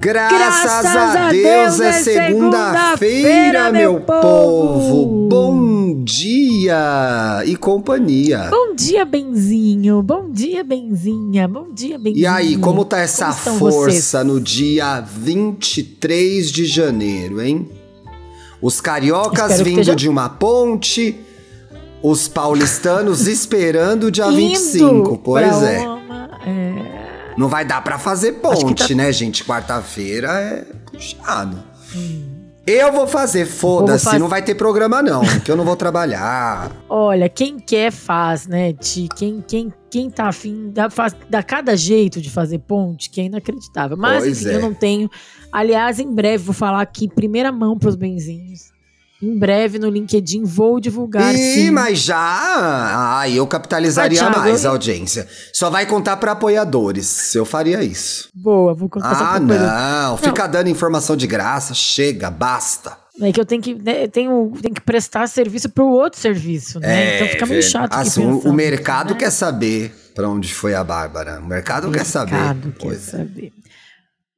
Graças, a Deus, é segunda-feira, meu povo. Bom dia e companhia. Bom dia, Benzinho. Bom dia, Benzinha. Bom dia, Benzinho. E aí, como tá essa Como força vocês? no dia 23 de janeiro, hein? Os cariocas Espero vindo esteja- de uma ponte, os paulistanos esperando o dia Indo 25. Pois é. uma- é. Não vai dar pra fazer ponte, tá- né, gente? Quarta-feira é puxado. Eu vou fazer, foda-se, não vai ter programa não, que eu não vou trabalhar. Olha, quem quer faz, né, Ti? Quem, quem, quem tá afim, dá, faz, dá cada jeito de fazer ponte que é inacreditável. Mas, Pois enfim, é. eu não tenho. Aliás, em breve vou falar aqui, primeira mão pros benzinhos. Em breve no LinkedIn vou divulgar, Ih, sim. mas já. Ai, eu capitalizaria Ah, Thiago, mais eu- a audiência. Só vai contar pra apoiadores. Eu faria isso. Boa, vou contar Ah, coisa. não. Fica dando informação de graça. Chega, basta. É que eu tenho que, né, eu tenho, tenho que prestar serviço pro outro serviço, né? então fica meio ver- chato assim, o- pensando, o mercado né? quer saber pra onde foi a Bárbara. O mercado, quer saber. mercado quer é. saber.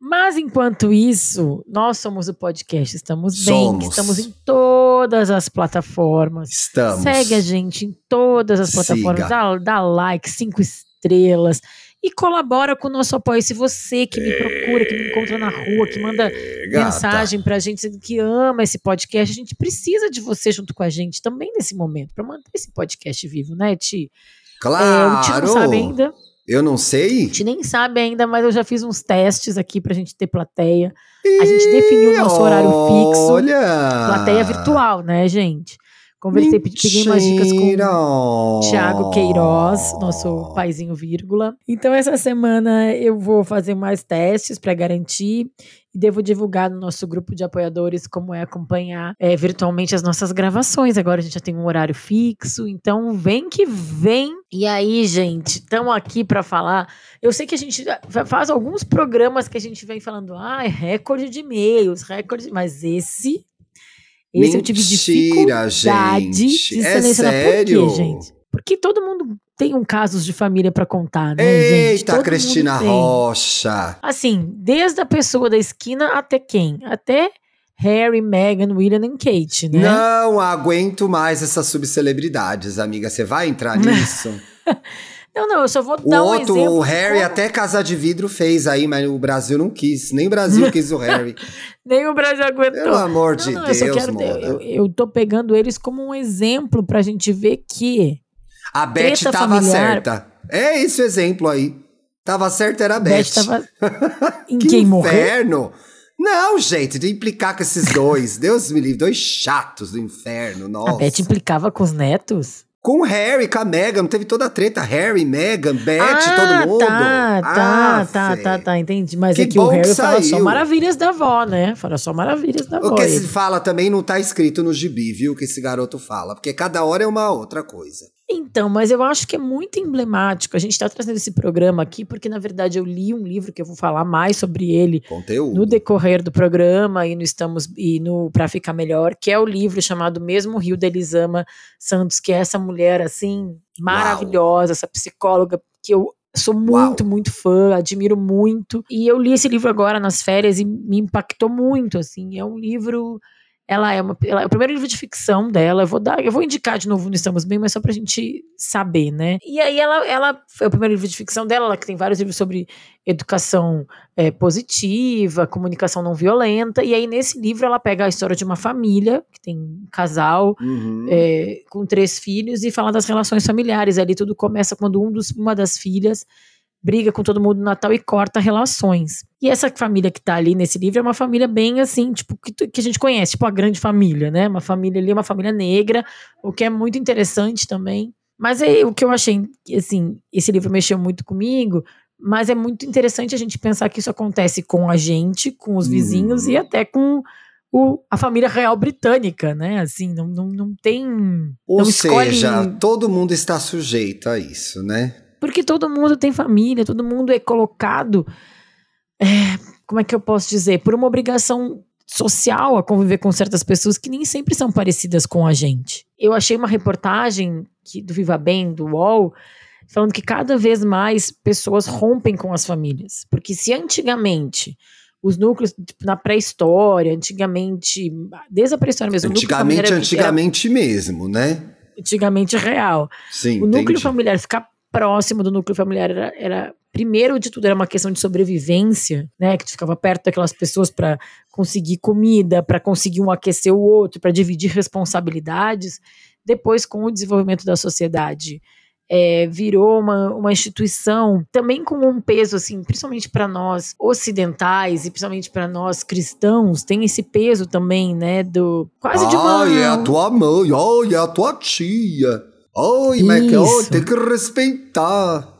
Mas enquanto isso, nós somos o podcast Estamos Bem, Somos. estamos em todas as plataformas. Estamos. Segue a gente em todas as plataformas, dá, dá like, cinco estrelas e colabora com o nosso apoio. Se você que me procura, que me encontra na rua, que manda Gata. mensagem pra gente dizendo que ama esse podcast, a gente precisa de você junto com a gente também nesse momento, pra manter esse podcast vivo, né, Ti? É, Claro. o Ti não sabe ainda. Eu não A sei. gente nem sabe ainda, mas eu já fiz uns testes aqui pra gente ter plateia. A gente definiu o nosso horário fixo. Olha. Plateia virtual, né, gente? Conversei, pe- peguei umas dicas com Mentira. o Thiago Queiroz, nosso paizinho vírgula. Então, essa semana eu vou fazer mais testes pra garantir e devo divulgar no nosso grupo de apoiadores como é acompanhar é, virtualmente as nossas gravações. Agora a gente já tem um horário fixo, então vem que vem. E aí, gente, estamos aqui pra falar. Eu sei que a gente fa- faz alguns programas que a gente vem falando, ah, recorde de e-mails, recorde, mas esse esse eu tive Mentira, dificuldade gente. de É selecionar. sério? Por quê, gente? Porque todo mundo tem um casos de família pra contar, né, gente? Eita, Todo mundo Cristina. Rocha. Assim, desde a pessoa da esquina até quem? Até Harry, Meghan, William e Kate, né? Não aguento mais essas subcelebridades, amiga. Você vai entrar nisso? Não, não, eu só vou o dar um outro, exemplo. o Harry, até Casa de Vidro fez aí, mas o Brasil não quis. Nem o Brasil quis o Harry. Nem o Brasil aguentou. Pelo amor de não, não, eu Deus, quero eu, eu tô pegando eles como um exemplo pra gente ver que A Beth tava familiar. certa. É esse o exemplo aí. Tava certa, era a Beth. Beth tava em que quem morreu. inferno! Não, gente, de implicar com esses dois. Deus me livre, dois chatos do inferno, nossa. A Beth implicava com os netos? Com o Harry, com a Meghan, teve toda a treta. Harry, Meghan, Beth, ah, todo mundo. Tá, tá, Ah, tá, fé. tá, tá, entendi. Mas Que é que o bom que Harry fala só maravilhas da avó, né? Fala só maravilhas da avó. O que ele. se fala também não tá escrito no gibi, viu? Que esse garoto fala. Porque cada hora é uma outra coisa. Então, mas eu acho que é muito emblemático. A gente tá trazendo esse programa aqui porque, na verdade, eu li um livro que eu vou falar mais sobre ele Conteúdo. no decorrer do programa e no Estamos e no Pra Ficar Melhor, que é o livro chamado Mesmo Rio da Elisama Santos, que é essa mulher assim maravilhosa, essa psicóloga que eu sou muito, muito fã, admiro muito. E eu li esse livro agora nas férias e me impactou muito, assim. É um livro ela é uma, ela é o primeiro livro de ficção dela. Eu vou dar, eu vou indicar de novo no Estamos Bem, mas só pra gente saber, né? E aí ela, ela foi o primeiro livro de ficção dela, ela que tem vários livros sobre educação é, positiva, comunicação não violenta. E aí nesse livro ela pega a história de uma família que tem um casal Uhum. é, com três filhos e fala das relações familiares. Ali tudo começa quando um dos, uma das filhas briga com todo mundo no Natal e corta relações. E essa família que tá ali nesse livro é uma família bem assim, tipo, que, que a gente conhece, tipo a grande família, né? Uma família ali, uma família negra, o que é muito interessante também. Mas é, o que eu achei, assim, esse livro mexeu muito comigo, mas é muito interessante a gente pensar que isso acontece com a gente, com os vizinhos Uhum. e até com o, a família real britânica, né? Assim, não, não, não tem. Ou não escolhe- seja, todo mundo está sujeito a isso, né? Porque todo mundo tem família, todo mundo é colocado. É, como é que eu posso dizer? Por uma obrigação social a conviver com certas pessoas que nem sempre são parecidas com a gente. Eu achei uma reportagem que, do Viva Bem, do UOL, falando que cada vez mais pessoas rompem com as famílias. Porque se antigamente os núcleos tipo, na pré-história, antigamente, desde a pré-história mesmo. Antigamente, antigamente era, mesmo, né? Antigamente real. Sim, o núcleo entendi. familiar, ficar próximo do núcleo familiar era, era, primeiro de tudo, era uma questão de sobrevivência, né? Que tu ficava perto daquelas pessoas para conseguir comida, para conseguir um aquecer o outro, para dividir responsabilidades. Depois, com o desenvolvimento da sociedade, é, virou uma, uma instituição também com um peso, assim, principalmente para nós ocidentais e principalmente para nós cristãos, tem esse peso também, né, do quase de uma... Ai, é a tua mãe, ai, é a tua tia. Mas que, ai, tem que respeitar.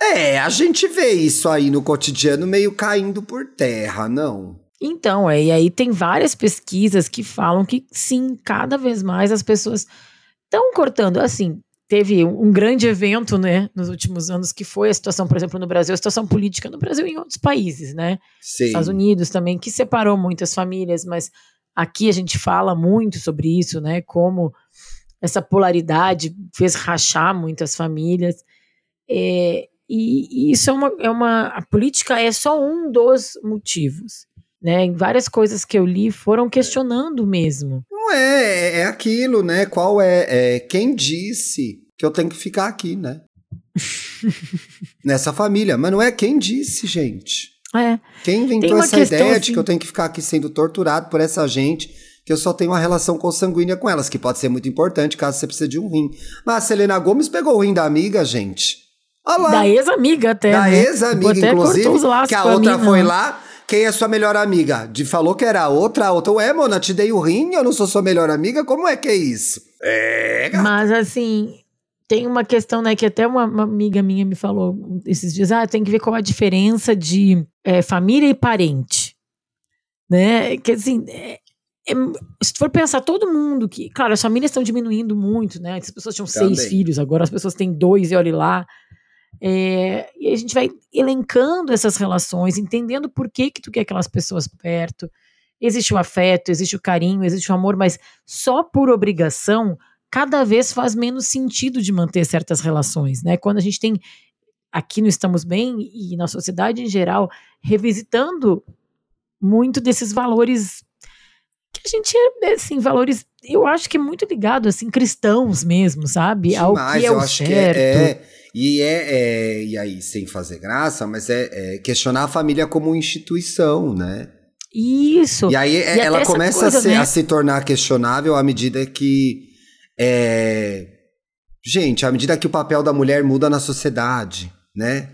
É, a gente vê isso aí no cotidiano meio caindo por terra, não? Então, é, e aí tem várias pesquisas que falam que sim, cada vez mais as pessoas estão cortando, assim, teve um grande evento, né, nos últimos anos, que foi a situação, por exemplo, no Brasil, a situação política no Brasil e em outros países, né? Sim. Estados Unidos também, que separou muitas famílias, mas aqui a gente fala muito sobre isso, né? Como essa polaridade fez rachar muitas famílias. É, e, e, isso é uma, é uma. A política é só um dos motivos. Né, várias coisas que eu li foram questionando mesmo. Não é, é aquilo, né? Qual é, é quem disse que eu tenho que ficar aqui, né? Nessa família. Mas não é quem disse, gente. É. Quem inventou essa ideia assim... de que eu tenho que ficar aqui sendo torturado por essa gente, que eu só tenho uma relação consanguínea com elas, que pode ser muito importante caso você precise de um rim. Mas a Selena Gomes pegou o rim da amiga, gente. Olha lá. Da ex-amiga até. Da né? ex-amiga, inclusive. Que a outra mim, foi não. lá. Quem é sua melhor amiga? De falou que era a outra, a outra. Ué, Mona, te dei o rim, eu não sou sua melhor amiga? Como é que é isso? É. Mas assim, tem uma questão, né, que até uma, uma, amiga minha me falou esses dias, ah, tem que ver qual a diferença de é, família e parente, né, que assim, é, é, se for pensar todo mundo que, claro, as famílias estão diminuindo muito, né, as pessoas tinham Também. seis filhos, agora as pessoas têm dois e olhe lá, é, e a gente vai elencando essas relações, entendendo por que que tu quer aquelas pessoas perto, existe o afeto, existe o carinho, existe o amor, mas só por obrigação cada vez faz menos sentido de manter certas relações, né? Quando a gente tem aqui no Estamos Bem e na sociedade em geral revisitando muito desses valores que a gente é, assim, valores, eu acho que é muito ligado assim cristãos mesmo, sabe? Demais, Ao que é eu o acho certo. que é, é e é, é, e aí sem fazer graça, mas é, é questionar a família como instituição, né? Isso. E aí e ela começa coisa, a, ser, né? a se tornar questionável à medida que é... Gente, à medida que o papel da mulher muda na sociedade, né?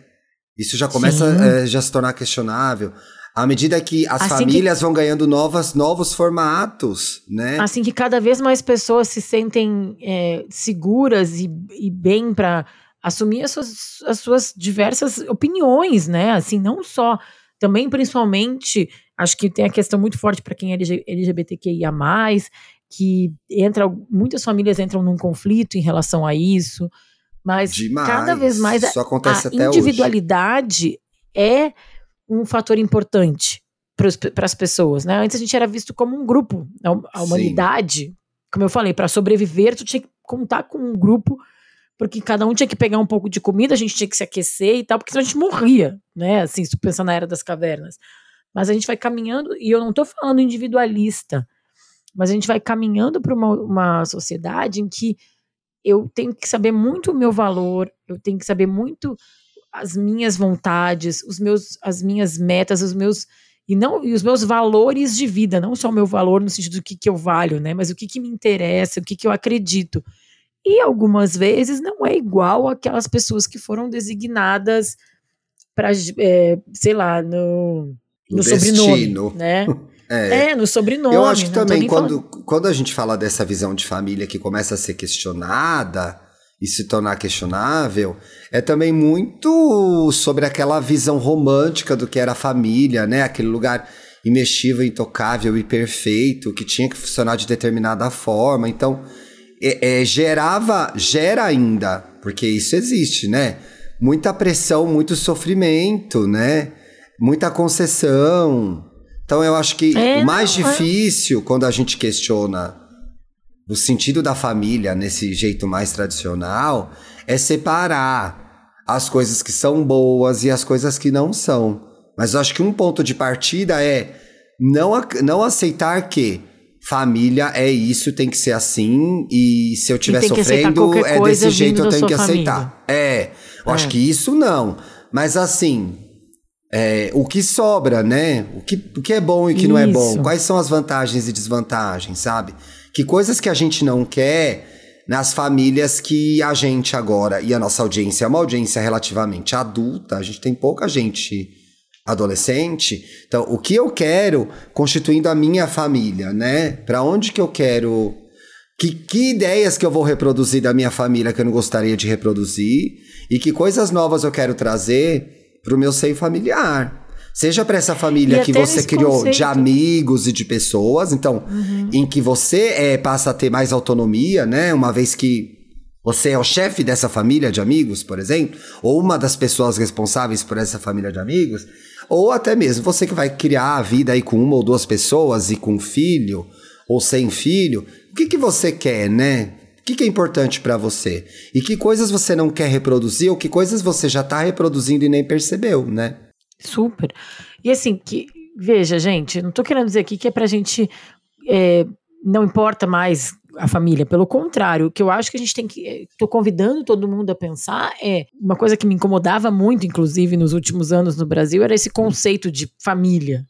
Isso já começa a já se tornar questionável. À medida que as assim famílias que... vão ganhando novas, novos formatos, né? Assim que cada vez mais pessoas se sentem é, seguras e, e bem para assumir as suas, as suas diversas opiniões, né? Assim, não só. Também, principalmente, acho que tem a questão muito forte para quem é LGBTQIA, que entra, muitas famílias entram num conflito em relação a isso, mas Demais. cada vez mais isso acontece a individualidade hoje. é um fator importante para as pessoas, né? Antes a gente era visto como um grupo, a, humanidade, Sim. como eu falei, para sobreviver tu tinha que contar com um grupo, porque cada um tinha que pegar um pouco de comida, a gente tinha que se aquecer e tal, porque senão a gente morria, né? Assim, se tu pensar na era das cavernas. Mas a gente vai caminhando, e eu não estou falando individualista, mas a gente vai caminhando para uma, uma sociedade em que eu tenho que saber muito o meu valor, eu tenho que saber muito as minhas vontades, os meus, as minhas metas, os meus e não e os meus valores de vida, não só o meu valor no sentido do que, que eu valho, né, mas o que, que me interessa, o que, que eu acredito. E algumas vezes não é igual aquelas pessoas que foram designadas para, é, sei lá, no, no sobrenome, né? É, é, no sobrenome. Eu acho que também quando, quando a gente fala dessa visão de família que começa a ser questionada e se tornar questionável, é também muito sobre aquela visão romântica do que era a família, né? Aquele lugar imexível, intocável e perfeito que tinha que funcionar de determinada forma. Então, é, é, gerava, gera ainda, porque isso existe, né? muita pressão, muito sofrimento, né? Muita concessão. Então eu acho que é, o mais não, difícil quando a gente questiona o sentido da família nesse jeito mais tradicional é separar as coisas que são boas e as coisas que não são. Mas eu acho que um ponto de partida é não, não aceitar que família é isso, tem que ser assim, e se eu estiver sofrendo, é desse jeito eu tenho que aceitar. É, eu é. acho que isso não. Mas assim, é, o que sobra, né? O que, o que é bom e o que isso. não é bom? Quais são as vantagens e desvantagens, sabe? Que coisas que a gente não quer nas famílias que a gente agora, e a nossa audiência é uma audiência relativamente adulta, a gente tem pouca gente adolescente. Então, o que eu quero constituindo a minha família, né? Para onde que eu quero que, que ideias que eu vou reproduzir da minha família que eu não gostaria de reproduzir e que coisas novas eu quero trazer para o meu seio familiar. Seja para essa família que você criou conceito. de amigos e de pessoas, então, uhum. em que você é, passa a ter mais autonomia, né? Uma vez que você é o chefe dessa família de amigos, por exemplo, ou uma das pessoas responsáveis por essa família de amigos, ou até mesmo você que vai criar a vida aí com uma ou duas pessoas e com um filho ou sem filho, o que, que você quer, né? O que, que é importante para você? E que coisas você não quer reproduzir ou que coisas você já está reproduzindo e nem percebeu, né? Super. E assim, que, veja, gente, não estou querendo dizer aqui que é pra gente. É, não importa mais a família. Pelo contrário, o que eu acho que a gente tem que. Estou convidando todo mundo a pensar é. Uma coisa que me incomodava muito, inclusive, nos últimos anos no Brasil, era esse conceito de família.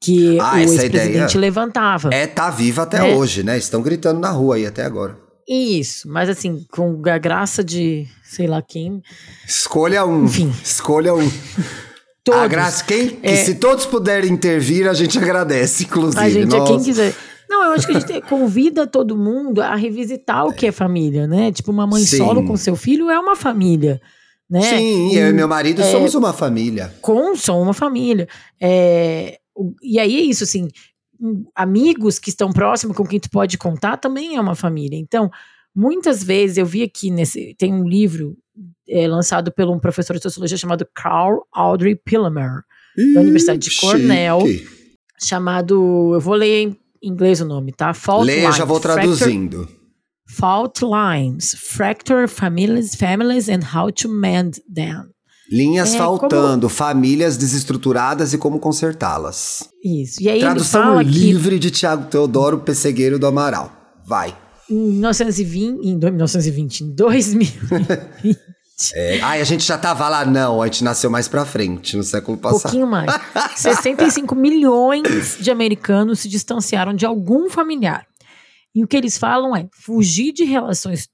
Que ah, o ex-presidente levantava. É, tá viva até é. hoje, né? Estão gritando na rua aí até agora. Isso, mas assim, com a graça de sei lá quem. Escolha um. Enfim. Escolha um. Todos. A graça, quem, é, se todos puderem intervir, a gente agradece, inclusive. A gente, Nossa. quem quiser. Não, eu acho que a gente convida todo mundo a revisitar o que é família, né? Tipo, uma mãe Sim. solo com seu filho é uma família. Né? Sim, e, eu e meu marido é, somos uma família. Com, somos uma família. É, e aí é isso, assim, amigos que estão próximos, com quem tu pode contar, também é uma família. Então, muitas vezes eu vi aqui nesse. Tem um livro é, lançado por um professor de sociologia chamado Carl Audrey Pillemer, da Universidade de Cornell, chamado. Eu vou ler em inglês o nome, tá? Fault Leia, Lines, já vou traduzindo. Fault Lines, Fracture Families, Families and How to Mend Them. Linhas é, faltando, como... famílias desestruturadas e como consertá-las. Isso. E aí Tradução livre que... de Tiago Teodoro Pessegueiro do Amaral. Vai. Em 1920, em 1920, em 2020. É, ai, a gente já tava lá, não, a gente nasceu mais pra frente, no século passado. Um pouquinho mais. 65 milhões de americanos se distanciaram de algum familiar. E o que eles falam é fugir de relações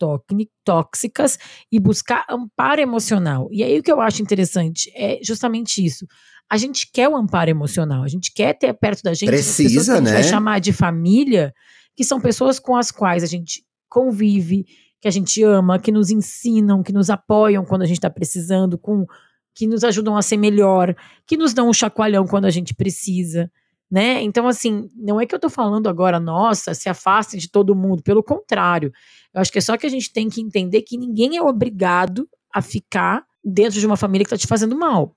tóxicas e buscar amparo emocional. E aí o que eu acho interessante é justamente isso. A gente quer o amparo emocional, a gente quer ter perto da gente Precisa, pessoas que a gente né? vai chamar de família, que são pessoas com as quais a gente convive, que a gente ama, que nos ensinam, que nos apoiam quando a gente está precisando, com que nos ajudam a ser melhor, que nos dão um chacoalhão quando a gente precisa, né? Então, assim, não é que eu tô falando agora, nossa, se afaste de todo mundo, pelo contrário. Eu acho que é só que a gente tem que entender que ninguém é obrigado a ficar dentro de uma família que tá te fazendo mal.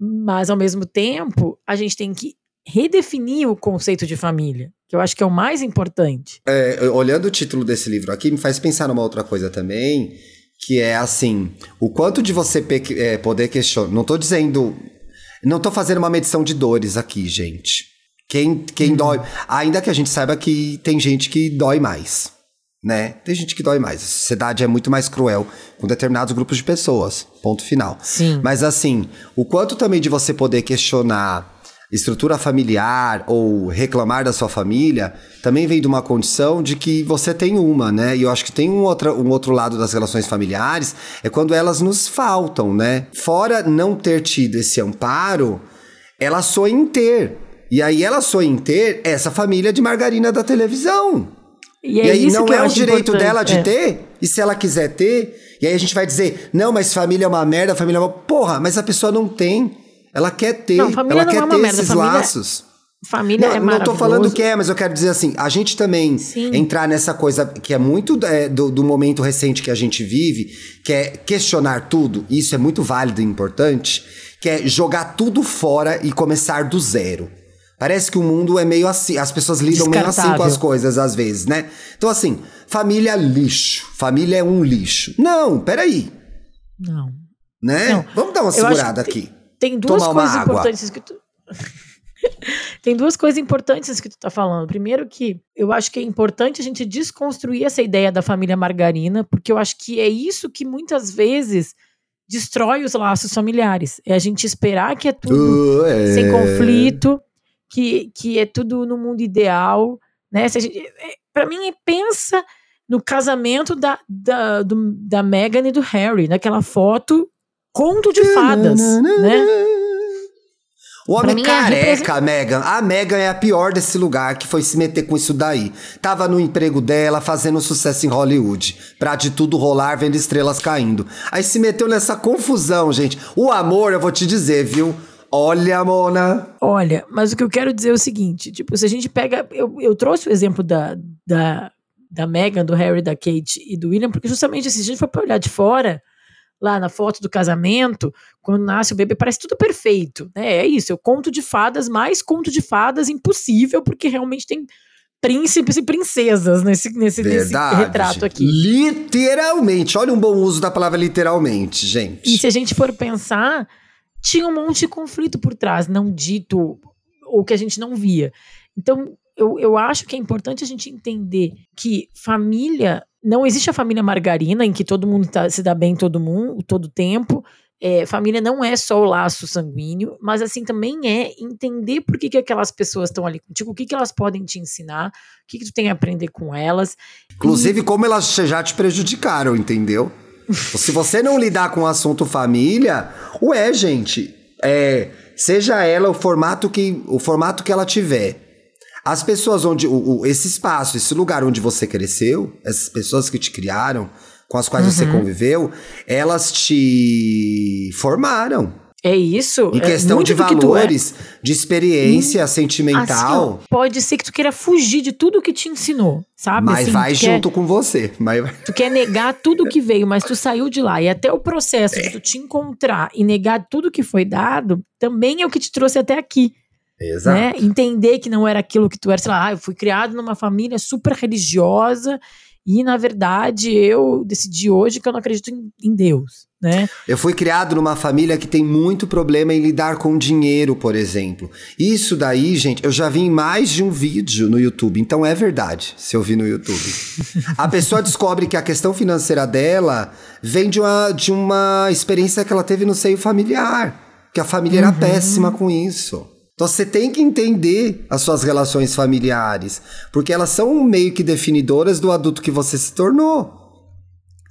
Mas, ao mesmo tempo, a gente tem que redefinir o conceito de família, que eu acho que é o mais importante. É, olhando o título desse livro aqui, me faz pensar numa outra coisa também, que é assim, o quanto de você é, poder questionar. Não estou dizendo. Não estou fazendo uma medição de dores aqui, gente. Quem, quem hum. dói. Ainda que a gente saiba que tem gente que dói mais. Né? Tem gente que dói mais. A sociedade é muito mais cruel com determinados grupos de pessoas. Ponto final. Sim. Mas assim, o quanto também de você poder questionar estrutura familiar ou reclamar da sua família, também vem de uma condição de que você tem uma, né? E eu acho que tem um outro, um outro lado das relações familiares, é quando elas nos faltam, né? Fora não ter tido esse amparo, ela sonha em ter. E aí ela sonha em ter essa família de margarina da televisão. E, é e aí não é o direito dela de é. ter? E se ela quiser ter? E aí a gente vai dizer, não, mas família é uma merda, família é uma... Porra, mas a pessoa não tem. Ela quer ter, não, ela quer é ter esses família... laços. família não, é Não tô falando que é, mas eu quero dizer assim, a gente também Sim. entrar nessa coisa que é muito é, do, do, momento recente que a gente vive, que é questionar tudo, isso é muito válido e importante, que é jogar tudo fora e começar do zero. Parece que o mundo é meio assim, as pessoas lidam meio assim com as coisas às vezes, né? Então assim, família é lixo, família é um lixo. Não, peraí. Não. Né? Não. Vamos dar uma segurada aqui. Tem duas Tomar coisas importantes que tu... Tem duas coisas importantes que tu tá falando. Primeiro que eu acho que é importante a gente desconstruir essa ideia da família margarina, porque eu acho que é isso que muitas vezes destrói os laços familiares. É a gente esperar que é tudo uh, é. sem conflito, que, que é tudo no mundo ideal, né? Se gente, é, para mim, pensa no casamento da, da, do, da Meghan e do Harry, naquela foto conto de fadas, né? O homem é careca, a Megan. A Megan é a pior desse lugar que foi se meter com isso daí. Tava no emprego dela, fazendo sucesso em Hollywood. Pra de tudo rolar, vendo estrelas caindo. Aí se meteu nessa confusão, gente. O amor, eu vou te dizer, viu? Olha, Mona. Olha, mas o que eu quero dizer é o seguinte: tipo, se a gente pega. Eu, eu trouxe o exemplo da, da, da Megan, do Harry, da Kate e do William, porque justamente assim, se a gente for pra olhar de fora lá na foto do casamento, quando nasce o bebê, parece tudo perfeito, né? É isso, eu conto de fadas, mais conto de fadas impossível, porque realmente tem príncipes e princesas nesse, nesse, nesse retrato aqui. Literalmente, olha um bom uso da palavra literalmente, gente. E se a gente for pensar, tinha um monte de conflito por trás, não dito, ou que a gente não via. Então, eu, eu acho que é importante a gente entender que família não existe a família margarina em que todo mundo tá, se dá bem todo mundo, todo tempo. É, família não é só o laço sanguíneo, mas assim também é entender por que, que aquelas pessoas estão ali contigo, o que, que elas podem te ensinar, o que, que tu tem a aprender com elas. Inclusive, e... como elas já te prejudicaram, entendeu? Se você não lidar com o assunto família, ué, gente, é, seja ela o formato que o formato que ela tiver as pessoas onde. O, o, esse espaço, esse lugar onde você cresceu, essas pessoas que te criaram, com as quais uhum. você conviveu, elas te formaram. É isso. Em é questão é de valores, é. de experiência hum, sentimental. Assim, pode ser que tu queira fugir de tudo que te ensinou, sabe? Mas assim, vai junto quer, com você. Mas... Tu quer negar tudo que veio, mas tu saiu de lá. E até o processo é. de tu te encontrar e negar tudo que foi dado, também é o que te trouxe até aqui. Exato. Né? Entender que não era aquilo que tu era, sei lá, ah, eu fui criado numa família super religiosa e, na verdade, eu decidi hoje que eu não acredito em, em Deus, né? Eu fui criado numa família que tem muito problema em lidar com dinheiro, por exemplo. Isso daí, gente, eu já vi em mais de um vídeo no YouTube, então é verdade, se eu vi no YouTube. a pessoa descobre que a questão financeira dela vem de uma, de uma experiência que ela teve no seio familiar, que a família uhum. era péssima com isso. Então você tem que entender as suas relações familiares, porque elas são meio que definidoras do adulto que você se tornou.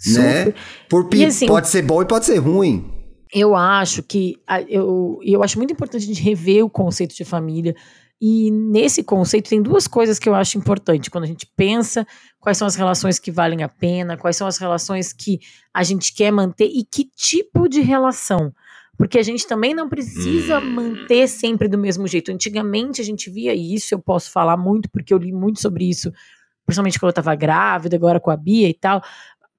Né? Super. Né? Por, assim, pode ser bom e pode ser ruim. Eu acho que eu, eu acho muito importante a gente rever o conceito de família. E nesse conceito tem duas coisas que eu acho importante quando a gente pensa quais são as relações que valem a pena, quais são as relações que a gente quer manter e que tipo de relação. Porque a gente também não precisa hum. manter sempre do mesmo jeito. Antigamente a gente via isso, eu posso falar muito, porque eu li muito sobre isso, principalmente quando eu estava grávida, agora com a Bia e tal.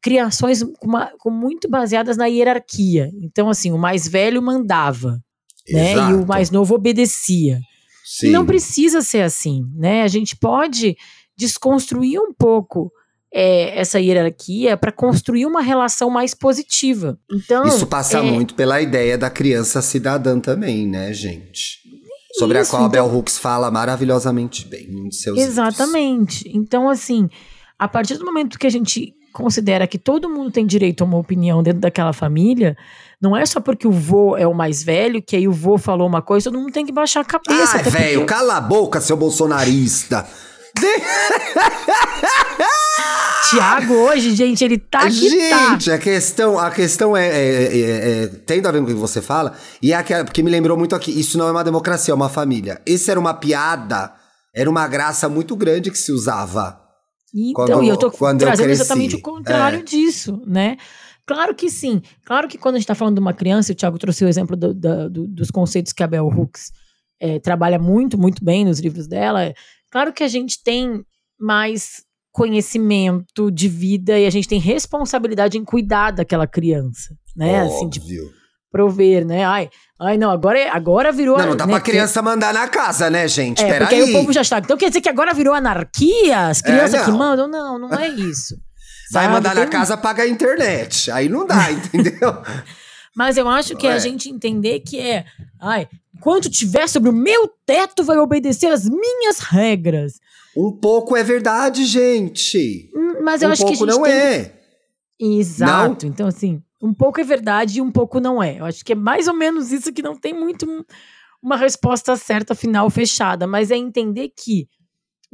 Criações com, uma, com muito baseadas na hierarquia. Então, assim, o mais velho mandava, né? E o mais novo obedecia. Sim. E não precisa ser assim, né? A gente pode desconstruir um pouco é, essa hierarquia para construir uma relação mais positiva. Então isso passa é... muito pela ideia da criança cidadã também, né, gente? Sobre isso, a qual a Bell então Hooks fala maravilhosamente bem em seus Exatamente. Livros. Então, assim, a partir do momento que a gente considera que todo mundo tem direito a uma opinião dentro daquela família, não é só porque o vô é o mais velho, que aí o vô falou uma coisa, todo mundo tem que baixar a cabeça. Ai, velho, porque... cala a boca, seu bolsonarista. Tiago hoje, gente, ele tá aqui. Tá. Gente, tá. a questão, a questão é, é, é, é, Tem a ver com o que você fala, e é aquela, porque me lembrou muito aqui: isso não é uma democracia, é uma família. Isso era uma piada, era uma graça muito grande que se usava. Então, quando, e eu tô trazendo eu exatamente o contrário é. disso, né? Claro que sim. Claro que quando a gente está falando de uma criança, o Thiago trouxe o exemplo do, do, do, dos conceitos que a Bell Hooks é, trabalha muito, muito bem nos livros dela. Claro que a gente tem mais conhecimento de vida e a gente tem responsabilidade em cuidar daquela criança, né? Óbvio. Assim, de prover, né? Ai, ai não, agora, é, agora virou... Não, não dá né, pra criança mandar na casa, né, gente? É, Pera porque aí. aí o povo já está... Então quer dizer que agora virou anarquia? As crianças É, que mandam? Não, não é isso. Vai sabe? mandar na Tem- casa, paga a internet. Aí não dá, entendeu? Mas eu acho que é a gente entender que é... Ai, enquanto tiver sobre o meu teto, vai obedecer as minhas regras. Um pouco é verdade, gente. Hum, Mas eu um acho que a pouco gente não tem é. Exato. Então, assim, um pouco é verdade e um pouco não é. Eu acho que é mais ou menos isso que não tem muito um- uma resposta certa, final, fechada. Mas é entender que.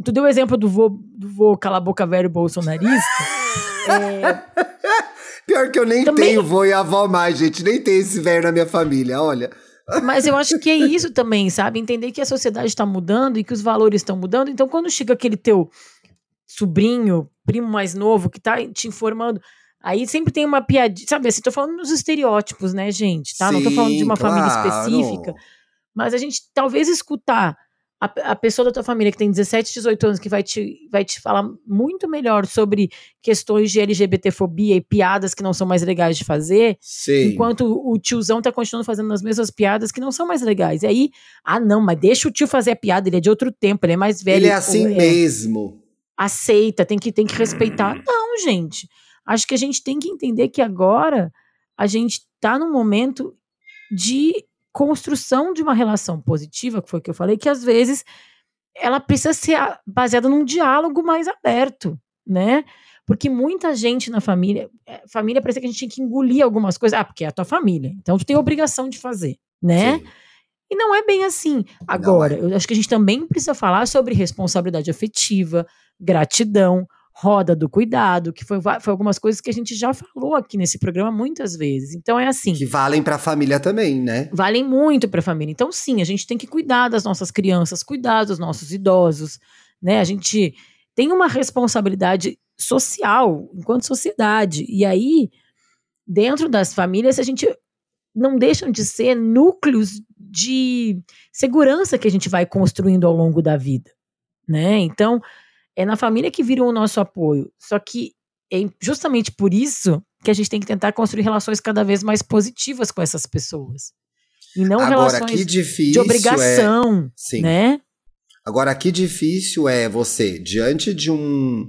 Tu deu o exemplo do vô, do vô cala boca velho bolsonarista. É, Pior que eu nem Também- tenho vô e avó mais, gente. Nem tem esse velho na minha família, olha. mas eu acho que é isso também, sabe? Entender que a sociedade está mudando e que os valores estão mudando. Então, quando chega aquele teu sobrinho, primo mais novo, que tá te informando. Aí sempre tem uma piadinha, sabe? Assim, tô falando dos estereótipos, né, gente? Tá? Não tô falando de Sim, uma família claro. específica. Mas a gente talvez escutar a, a pessoa da tua família que tem 17, 18 anos, que vai te, vai te falar muito melhor sobre questões de LGBTfobia e piadas que não são mais legais de fazer, Sim. enquanto o tiozão tá continuando fazendo as mesmas piadas que não são mais legais. E aí, ah, não, mas deixa o tio fazer a piada, ele é de outro tempo, ele é mais velho. Ele é assim ou- mesmo. aceita, tem que, tem que respeitar. Não, gente. Acho que a gente tem que entender que agora a gente está num momento de construção de uma relação positiva, que foi o que eu falei, que às vezes ela precisa ser baseada num diálogo mais aberto, né? Porque muita gente na família, é, família parece que a gente tinha que engolir algumas coisas. Ah, porque é a tua família. Então tu tem obrigação de fazer, né? Sim. E não é bem assim. Agora, eu acho que a gente também precisa falar sobre responsabilidade afetiva, gratidão, roda do cuidado, que foi, foi algumas coisas que a gente já falou aqui nesse programa muitas vezes. Então é assim. Que valem pra família também, né? Valem muito para a família. Então, sim, a gente tem que cuidar das nossas crianças, cuidar dos nossos idosos, né? A gente tem uma responsabilidade social enquanto sociedade. E aí, dentro das famílias, a gente não deixam de ser núcleos de segurança que a gente vai construindo ao longo da vida, né? Então, é na família que vira o nosso apoio. Só que é justamente por isso que a gente tem que tentar construir relações cada vez mais positivas com essas pessoas. E não Agora, relações que difícil de é... obrigação, Sim. né? Agora, que difícil é você, diante de um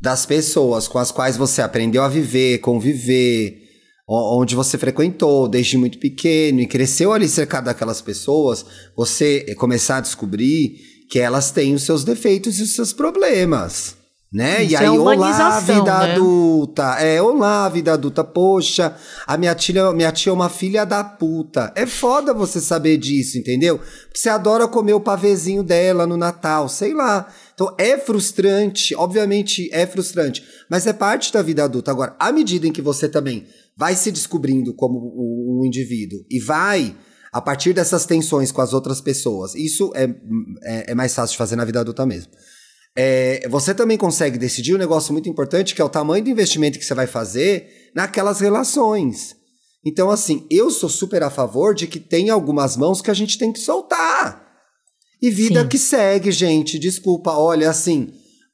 das pessoas com as quais você aprendeu a viver, conviver, onde você frequentou desde muito pequeno e cresceu ali cercado daquelas pessoas, você começar a descobrir que elas têm os seus defeitos e os seus problemas. Né? Isso e é aí, olá, humanização, vida né? adulta. É, olá, vida adulta. Poxa, a minha tia, minha tia é uma filha da puta. É foda você saber disso, entendeu? Porque você adora comer o pavezinho dela no Natal, sei lá. Então é frustrante, obviamente é frustrante, mas é parte da vida adulta. Agora, à medida em que você também vai se descobrindo como um indivíduo e vai, a partir dessas tensões com as outras pessoas, isso é, é, é mais fácil de fazer na vida adulta mesmo. É, você também consegue decidir um negócio muito importante, que é o tamanho do investimento que você vai fazer naquelas relações. Então, assim, eu sou super a favor de que tem algumas mãos que a gente tem que soltar. E vida Sim. que segue, gente. Desculpa, olha, assim,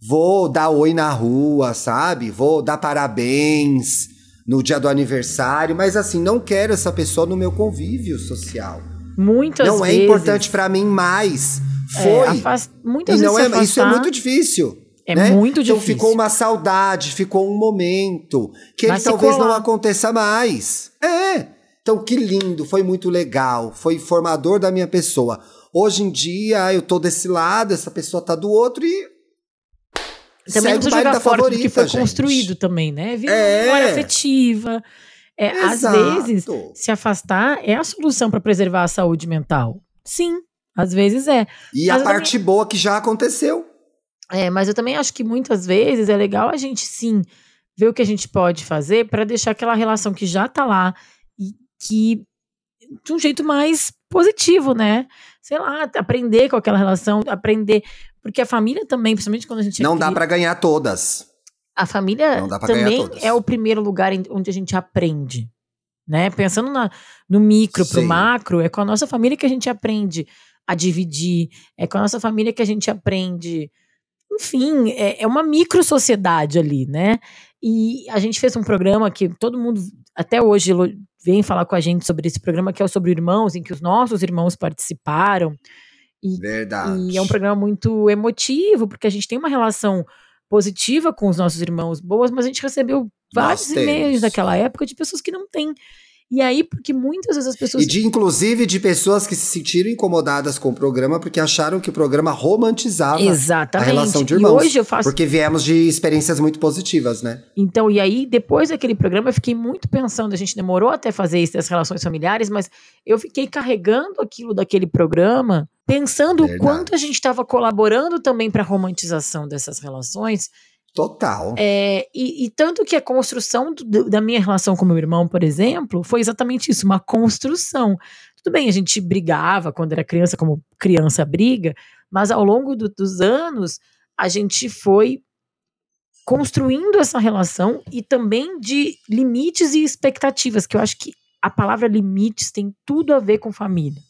vou dar oi na rua, sabe? Vou dar parabéns no dia do aniversário, mas assim, não quero essa pessoa no meu convívio social. Muitas não é vezes. importante pra mim mais. é, Foi. afas- muitas E não vezes é, isso é muito difícil. é né? muito então difícil. ficou uma saudade, ficou um momento que ele talvez não colar. aconteça mais. É. Então que lindo, foi muito legal, foi formador da minha pessoa. Hoje em dia eu tô desse lado, essa pessoa tá do outro e Também segue o baile jogar da fora favorita, que foi gente. construído também, né? Vira É. memória afetiva. É, às vezes, se afastar é a solução para preservar a saúde mental. Sim, às vezes é. E Mas a parte boa que já aconteceu. É, mas eu também acho que muitas vezes é legal a gente sim ver o que a gente pode fazer para deixar aquela relação que já tá lá e que de um jeito mais positivo, né? Sei lá, aprender com aquela relação, aprender, porque a família também, principalmente quando a gente é Não dá cri- pra ganhar todas. a família dá também é o primeiro lugar onde a gente aprende, né? Pensando na- no micro pro Sim. macro, é com a nossa família que a gente aprende a dividir. É com a nossa família que a gente aprende. Enfim, é, é uma micro sociedade ali, né? E a gente fez um programa que todo mundo até hoje vem falar com a gente sobre esse programa, que é o Sobre Irmãos, em que os nossos irmãos participaram. E, Verdade. E é um programa muito emotivo, porque a gente tem uma relação positiva com os nossos irmãos boas, mas a gente recebeu vários e-mails daquela época de pessoas que não têm e aí, porque muitas vezes as pessoas. E de, inclusive, de pessoas que se sentiram incomodadas com o programa porque acharam que o programa romantizava Exatamente. a relação de irmãos. E hoje eu faço. Porque viemos de experiências muito positivas, né? Então, e aí, depois daquele programa, eu fiquei muito pensando, a gente demorou até fazer isso das relações familiares, mas eu fiquei carregando aquilo daquele programa, pensando Verdade. o quanto a gente estava colaborando também para a romantização dessas relações Total. É, e, e, tanto que a construção do, da minha relação com meu irmão, por exemplo, foi exatamente isso, uma construção. Tudo bem, a gente brigava quando era criança, como criança briga, mas ao longo do, dos anos a gente foi construindo essa relação e também de limites e expectativas, que eu acho que a palavra limites tem tudo a ver com família.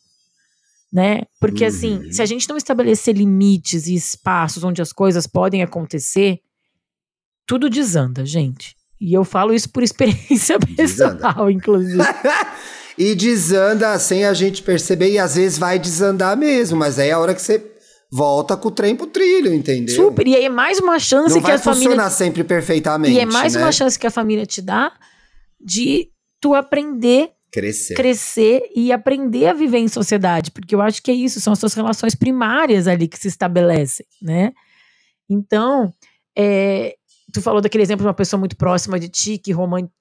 Né? Porque assim, uhum. se a gente não estabelecer limites e espaços onde as coisas podem acontecer, tudo desanda, gente. E eu falo isso por experiência pessoal, desanda. inclusive. e desanda sem a gente perceber, e às vezes vai desandar mesmo, mas aí é a hora que você volta com o trem pro trilho, entendeu? Super, e aí é mais uma chance Não que a família. Não vai funcionar sempre perfeitamente. E é mais né? uma chance que a família te dá de tu aprender. Crescer. Crescer e aprender a viver em sociedade, porque eu acho que é isso, são as suas relações primárias ali que se estabelecem, né? Então, é, tu falou daquele exemplo de uma pessoa muito próxima de ti que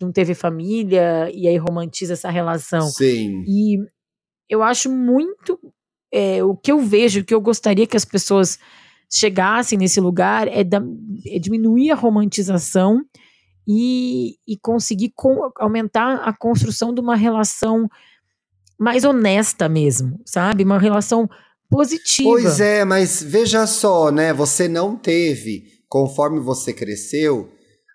não teve família e aí romantiza essa relação. Sim. E eu acho muito é, o que eu vejo, o que eu gostaria que as pessoas chegassem nesse lugar é, da, é diminuir a romantização e, e conseguir com, aumentar a construção de uma relação mais honesta mesmo, sabe? Uma relação positiva. Pois é, mas veja só, né? Você não teve conforme você cresceu,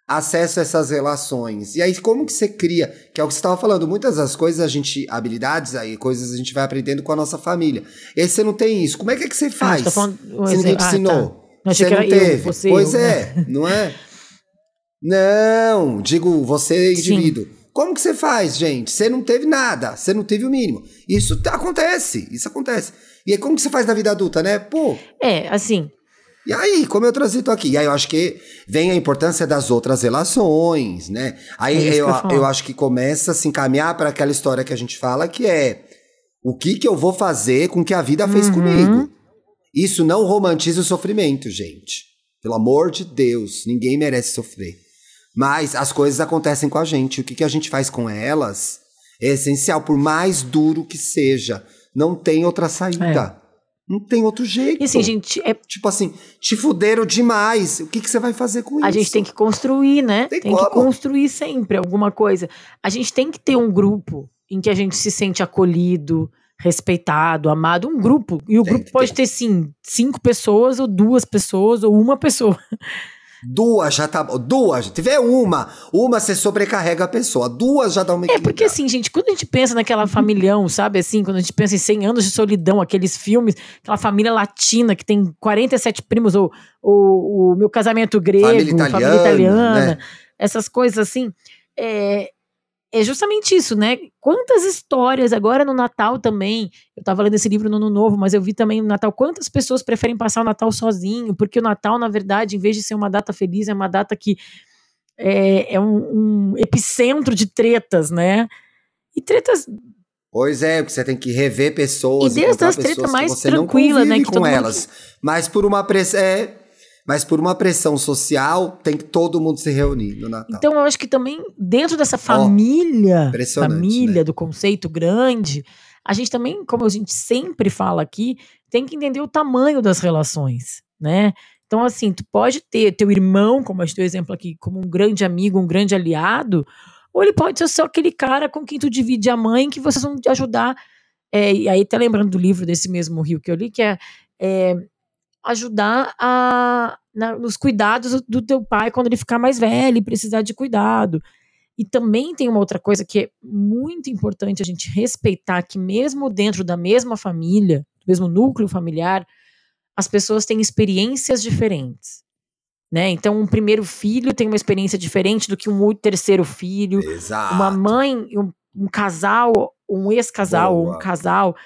acesso a essas relações. E aí, como que você cria? Que é o que você estava falando, muitas das coisas a gente, habilidades aí, coisas a gente vai aprendendo com a nossa família. E aí você não tem isso. Como é que, é que você ah, faz? Ah, falando, se ninguém te ah, ensinou. Tá. Você não teve. Eu, você, pois eu, é, né? não é? Não, digo, você indivíduo. Sim. Como que você faz, gente? Você não teve nada, você não teve o mínimo. Isso acontece, isso acontece. E aí, como que você faz na vida adulta, né? Pô. É, assim, e aí, como eu transito aqui? E aí eu acho que vem a importância das outras relações, né? Aí é eu, eu, eu, acho que começa a se encaminhar para aquela história que a gente fala, que é o que, que eu vou fazer com que a vida fez uhum. comigo. Isso não romantiza o sofrimento, gente. Pelo amor de Deus, ninguém merece sofrer. Mas as coisas acontecem com a gente. O que, que a gente faz com elas é essencial, por mais duro que seja. Não tem outra saída. É. Não tem outro jeito. E assim, gente. É... Tipo assim, te fuderam demais. O que, que você vai fazer com a isso? A gente tem que construir, né? Tem, tem que construir sempre alguma coisa. A gente tem que ter um grupo em que a gente se sente acolhido, respeitado, amado. Um grupo. E o tem grupo pode ter. ter, sim, cinco pessoas, ou duas pessoas, ou uma pessoa. Duas já tá. Duas. Tiver uma, uma você sobrecarrega a pessoa. Duas já dá uma É porque assim, gente, quando a gente pensa naquela familhão, sabe assim, quando a gente pensa em 100 anos de solidão, aqueles filmes, aquela família latina que tem 47 primos, ou o meu casamento grego, família italiana, família italiana né? essas coisas assim. É, é justamente isso, né? Quantas histórias, agora no Natal também, eu tava lendo esse livro no Ano Novo, mas eu vi também no Natal, quantas pessoas preferem passar o Natal sozinho, porque o Natal, na verdade, em vez de ser uma data feliz, é uma data que é, é um, um epicentro de tretas, né? E tretas Pois é, porque você tem que rever pessoas. E desde as tretas mais tranquilas, né? Que com elas. Mundo... Mas por uma pressão. É, mas por uma pressão social, tem que todo mundo se reunir no Natal. Então eu acho que também dentro dessa família, oh, família né? do conceito grande, a gente também, como a gente sempre fala aqui, tem que entender o tamanho das relações, né? Então, assim, tu pode ter teu irmão, como a gente deu exemplo aqui, como um grande amigo, um grande aliado, ou ele pode ser só aquele cara com quem tu divide a mãe, que vocês vão te ajudar. É, e aí, até lembrando do livro desse mesmo Rio que eu li, que é, é ajudar a, na, nos cuidados do teu pai quando ele ficar mais velho e precisar de cuidado. E também tem uma outra coisa que é muito importante a gente respeitar, que mesmo dentro da mesma família, mesmo núcleo familiar, as pessoas têm experiências diferentes. Né? Então, um primeiro filho tem uma experiência diferente do que um terceiro filho. Exato. Uma mãe, um, um casal, um ex-casal, um casal.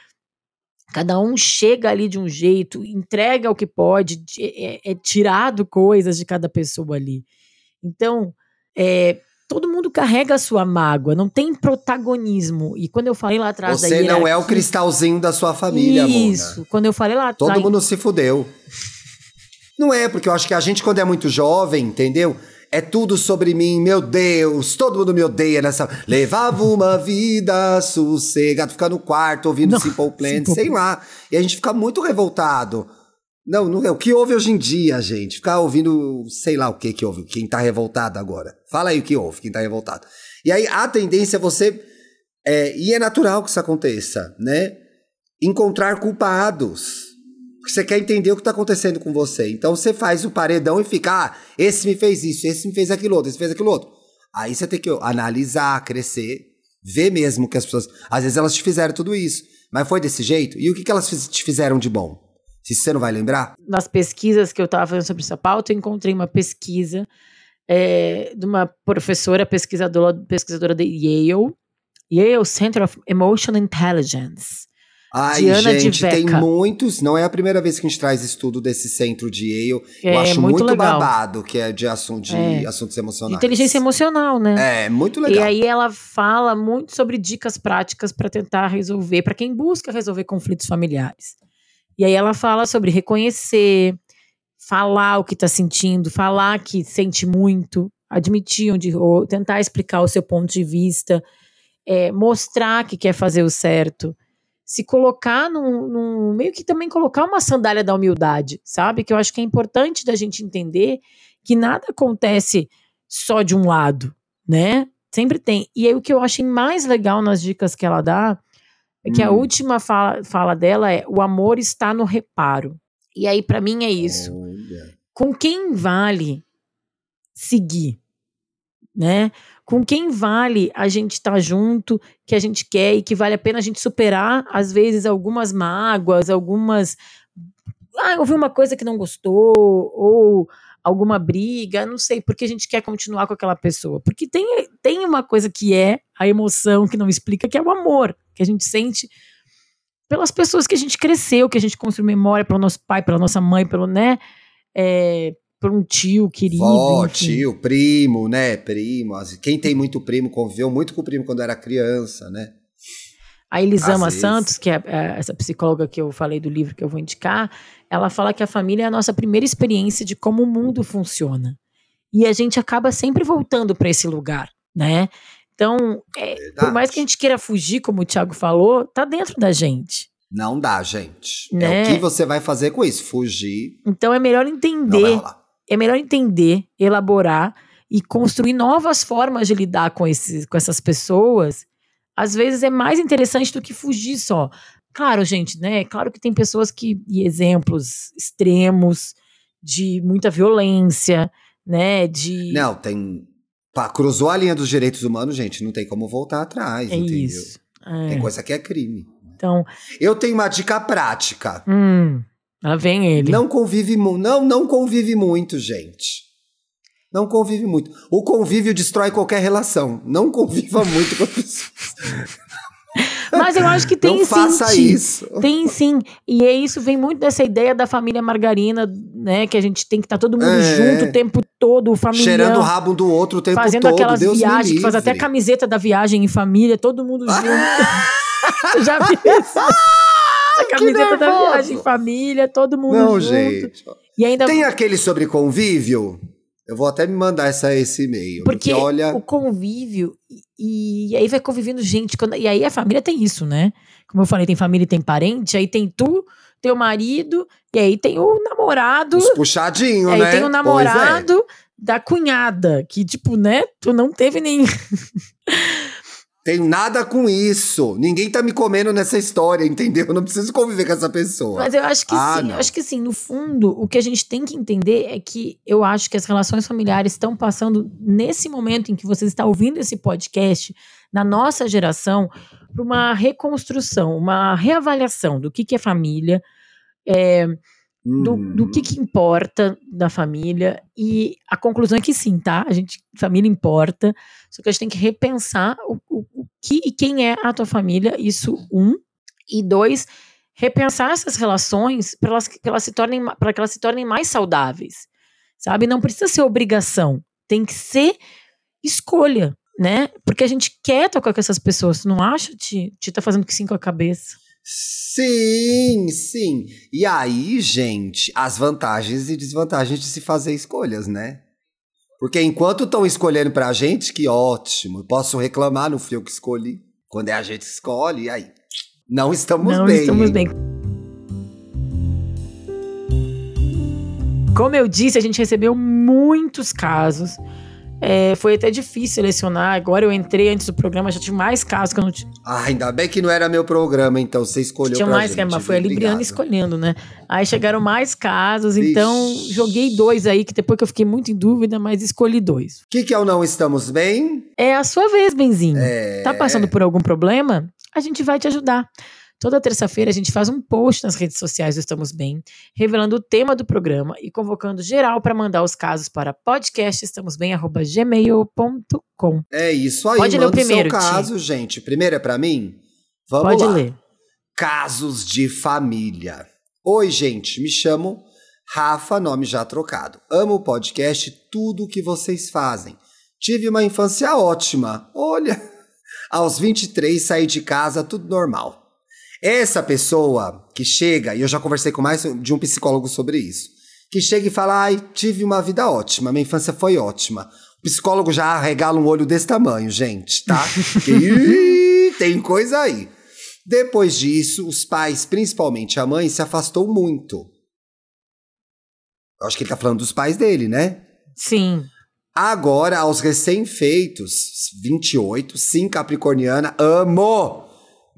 Cada um chega ali de um jeito, entrega o que pode, é, é tirado coisas de cada pessoa ali. Então, é, todo mundo carrega a sua mágoa, não tem protagonismo. E quando eu falei lá atrás Você não é o cristalzinho da sua família, Isso, Mona. quando eu falei lá atrás. Todo mundo se fudeu. Não é, porque eu acho que a gente, quando é muito jovem, entendeu? É tudo sobre mim, meu Deus, todo mundo me odeia nessa. Levava uma vida sossegada, ficar no quarto ouvindo não, Simple Plan, Simple sei lá. E a gente fica muito revoltado. Não, não é o que houve hoje em dia, gente. Ficar ouvindo, sei lá o que que houve, quem tá revoltado agora. Fala aí o que houve, quem tá revoltado. E aí a tendência é você. É, e é natural que isso aconteça, né? Encontrar culpados. Porque você quer entender o que tá acontecendo com você. Então você faz o paredão e fica, ah, esse me fez isso, esse me fez aquilo outro, esse fez aquilo outro. Aí você tem que analisar, crescer, ver mesmo que as pessoas. Às vezes elas te fizeram tudo isso. Mas foi desse jeito? E o que, que elas te fizeram de bom? Se você não vai lembrar? Nas pesquisas que eu estava fazendo sobre essa pauta, eu encontrei uma pesquisa é, de uma professora pesquisadora, pesquisadora de Yale, Yale Center of Emotional Intelligence. Ai, Diana gente, tem muitos. Não é a primeira vez que a gente traz estudo desse centro de Yale. É, eu acho muito, muito babado, que é de, assunto, de é. assuntos emocionais. Inteligência emocional, né? É, muito legal. E aí ela fala muito sobre dicas práticas para tentar resolver, para quem busca resolver conflitos familiares. E aí ela fala sobre reconhecer, falar o que está sentindo, falar que sente muito, admitir onde, ou tentar explicar o seu ponto de vista, é, mostrar que quer fazer o certo, se colocar num, num, meio que também colocar uma sandália da humildade, sabe? Que eu acho que é importante da gente entender que nada acontece só de um lado, né? Sempre tem. E aí o que eu achei mais legal nas dicas que ela dá é que hum. a última fala, fala dela é: o amor está no reparo. E aí, para mim, é isso. Olha. Com quem vale seguir? Né? Com quem vale a gente estar tá junto, que a gente quer e que vale a pena a gente superar, às vezes, algumas mágoas, algumas. Ah, ouvi uma coisa que não gostou, ou alguma briga, não sei, porque a gente quer continuar com aquela pessoa. Porque tem, tem uma coisa que é a emoção que não explica, que é o amor que a gente sente pelas pessoas que a gente cresceu, que a gente construiu memória pelo nosso pai, pela nossa mãe, pelo, né? É, por um tio querido. Vó, tio, primo, né? Primo. Quem tem muito primo conviveu muito com o primo quando era criança, né? A Elisama Santos, que é, é essa psicóloga que eu falei do livro que eu vou indicar, ela fala que a família é a nossa primeira experiência de como o mundo funciona. E a gente acaba sempre voltando para esse lugar, né? Então, é, por mais que a gente queira fugir, como o Thiago falou, tá dentro da gente. Não dá, gente. Né? É o que você vai fazer com isso? Fugir. Então é melhor entender. É melhor entender, elaborar e construir novas formas de lidar com, esses, com essas pessoas. Às vezes é mais interessante do que fugir só. Claro, gente, né? Claro que tem pessoas que. e exemplos extremos de muita violência, né? De. Não, tem Pá, cruzou a linha dos direitos humanos, gente, não tem como voltar atrás, é entendeu? Isso. É. Tem coisa que é crime. Então, eu tenho uma dica prática. Hum, lá vem ele. Não convive não, não convive muito, gente. Não convive muito. O convívio destrói qualquer relação. Não conviva muito com as pessoas. Mas eu acho que tem Não sim. faça isso. Tem sim. E é isso vem muito dessa ideia da família margarina, né? Que a gente tem que estar tá todo mundo é. junto o tempo todo, família. Cheirando o rabo do outro o tempo fazendo todo. Fazendo aquelas Deus viagens, que faz até a camiseta da viagem em família, todo mundo junto. Já vi isso? A camiseta da viagem em família, todo mundo Não, junto. gente. E ainda... Tem aquele sobre convívio? Eu vou até me mandar essa, esse e-mail. Porque, porque olha... o convívio, e, e, aí vai convivendo gente. Quando, e aí a família tem isso, né? Como eu falei, tem família e tem parente, aí tem tu, teu marido, e aí tem o namorado. Os puxadinho, aí né? Aí tem o é. namorado é. da cunhada, que, tipo, né? Tu não teve nem. Tenho nada com isso. Ninguém tá me comendo nessa história, entendeu? Eu não preciso conviver com essa pessoa. Mas eu acho que ah, sim. Eu acho que sim. No fundo, o que a gente tem que entender é que eu acho que as relações familiares estão passando, nesse momento em que você está ouvindo esse podcast, na nossa geração, por uma reconstrução, uma reavaliação do que, que é família. É, do, do que, que importa da família. E a conclusão é que sim, tá? A gente, família importa. Só que a gente tem que repensar o, o, o que e quem é a tua família. Isso, um. E dois, repensar essas relações para elas, elas se tornem, para que elas se tornem mais saudáveis. Sabe? Não precisa ser obrigação. Tem que ser escolha, né? Porque a gente quer tocar com essas pessoas. Tu não acha? Te, te tá fazendo que sim com a cabeça. Sim, sim. E aí, gente, as vantagens e desvantagens de se fazer escolhas, né? Porque enquanto estão escolhendo pra gente, que ótimo. Posso reclamar no fio que escolhi. Quando é a gente que escolhe, e aí? Não estamos Não bem. Não estamos bem. Como eu disse, a gente recebeu muitos casos é, foi até difícil selecionar. Agora eu entrei antes do programa, já tinha mais casos que eu não tinha. Ah, ainda bem que não era meu programa, então você escolheu. Tinha mais, gente, mas foi a Libriana escolhendo, né? Aí chegaram mais casos, Vixe. então joguei dois aí, que depois que eu fiquei muito em dúvida, mas escolhi dois. O que, que é o Não Estamos Bem? É a sua vez, Benzinho. É... Tá passando por algum problema? A gente vai te ajudar. Toda terça-feira a gente faz um post nas redes sociais do Estamos Bem, revelando o tema do programa e convocando geral para mandar os casos para podcastestamosbem@gmail.com. É isso aí, Pode ler o primeiro, seu caso, tia. gente. Primeiro é para mim? Vamos Pode lá. ler. Casos de família. Oi, gente, me chamo Rafa, nome já trocado. Amo o podcast, tudo o que vocês fazem. Tive uma infância ótima. Olha, aos 23 saí de casa, tudo normal. Essa pessoa que chega, e eu já conversei com mais de um psicólogo sobre isso, que chega e fala: ai, tive uma vida ótima, minha infância foi ótima. O psicólogo já regala um olho desse tamanho, gente, tá? Porque, tem coisa aí. Depois disso, os pais, principalmente a mãe, se afastou muito. Eu acho que ele tá falando dos pais dele, né? Sim. Agora, aos recém-feitos, 28, sim, capricorniana, amo!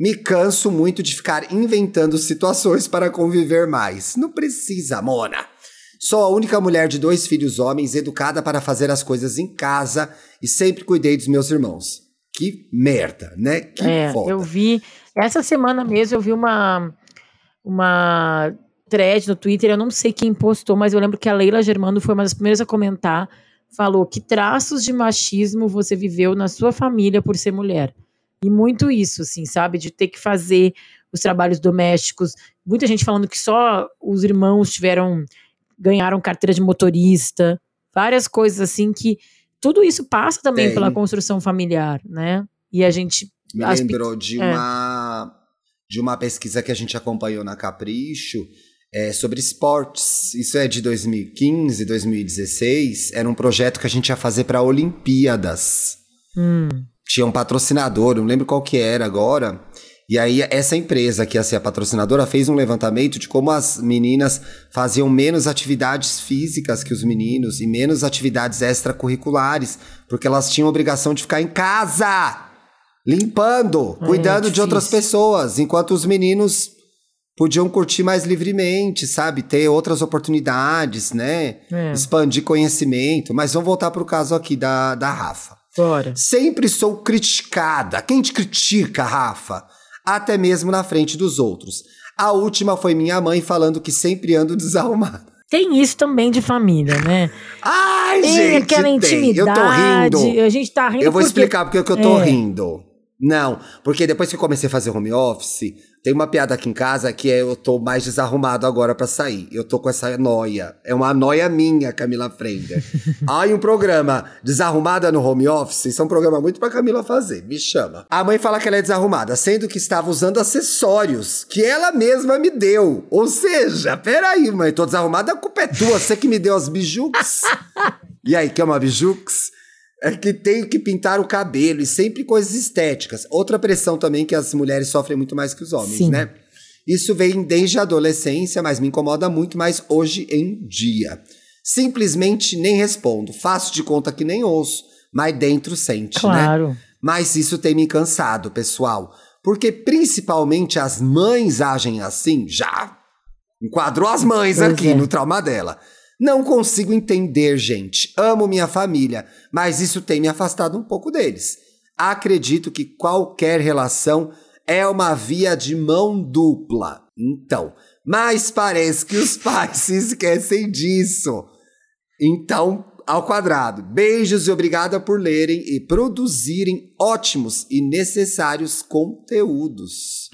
Me canso muito de ficar inventando situações para conviver mais. Não precisa, Mona. Sou a única mulher de dois filhos homens educada para fazer as coisas em casa e sempre cuidei dos meus irmãos. Que merda, né? Que é, foda. Eu vi. Essa semana mesmo eu vi uma. Uma thread no Twitter, eu não sei quem postou, mas eu lembro que a Leila Germano foi uma das primeiras a comentar. Falou que traços de machismo você viveu na sua família por ser mulher. E muito isso, assim, sabe? De ter que fazer os trabalhos domésticos. Muita gente falando que só os irmãos tiveram, ganharam carteira de motorista, várias coisas assim que tudo isso passa também Tem. pela construção familiar, né? E a gente me lembrou de é. uma de uma pesquisa que a gente acompanhou na Capricho é, sobre esportes. Isso é de 2015, 2016. Era um projeto que a gente ia fazer para Olimpíadas. Hum tinha um patrocinador, não lembro qual que era agora. E aí essa empresa que ia ser a patrocinadora fez um levantamento de como as meninas faziam menos atividades físicas que os meninos e menos atividades extracurriculares, porque elas tinham obrigação de ficar em casa, limpando, cuidando é de outras pessoas, enquanto os meninos podiam curtir mais livremente, sabe? Ter outras oportunidades, né? É. Expandir conhecimento. Mas vamos voltar para o caso aqui da, da Rafa. Bora. Sempre sou criticada. Quem te critica, Rafa? Até mesmo na frente dos outros. A última foi minha mãe falando que sempre ando desarrumada. Tem isso também de família, né? Ai, tem gente, aquela intimidade. Eu tô rindo. A gente tá rindo Eu vou porque... explicar porque que eu tô é. rindo. Não, porque depois que eu comecei a fazer home office, tem uma piada aqui em casa que é eu tô mais desarrumado agora para sair. Eu tô com essa noia. É uma noia minha, Camila Frender. Ai, um programa desarrumada no home office, isso é um programa muito pra Camila fazer. Me chama. A mãe fala que ela é desarrumada, sendo que estava usando acessórios que ela mesma me deu. Ou seja, peraí, mãe, tô desarrumada, a culpa é tua, você que me deu as bijux. e aí, quer uma bijux? É que tenho que pintar o cabelo e sempre coisas estéticas. Outra pressão também que as mulheres sofrem muito mais que os homens, Sim. né? Isso vem desde a adolescência, mas me incomoda muito mais hoje em dia. Simplesmente nem respondo. Faço de conta que nem ouço, mas dentro sente, claro. né? Mas isso tem me cansado, pessoal. Porque principalmente as mães agem assim, já enquadrou as mães pois aqui é. no trauma dela. Não consigo entender, gente. Amo minha família, mas isso tem me afastado um pouco deles. Acredito que qualquer relação é uma via de mão dupla. Então, mas parece que os pais se esquecem disso. Então, ao quadrado. Beijos e obrigada por lerem e produzirem ótimos e necessários conteúdos.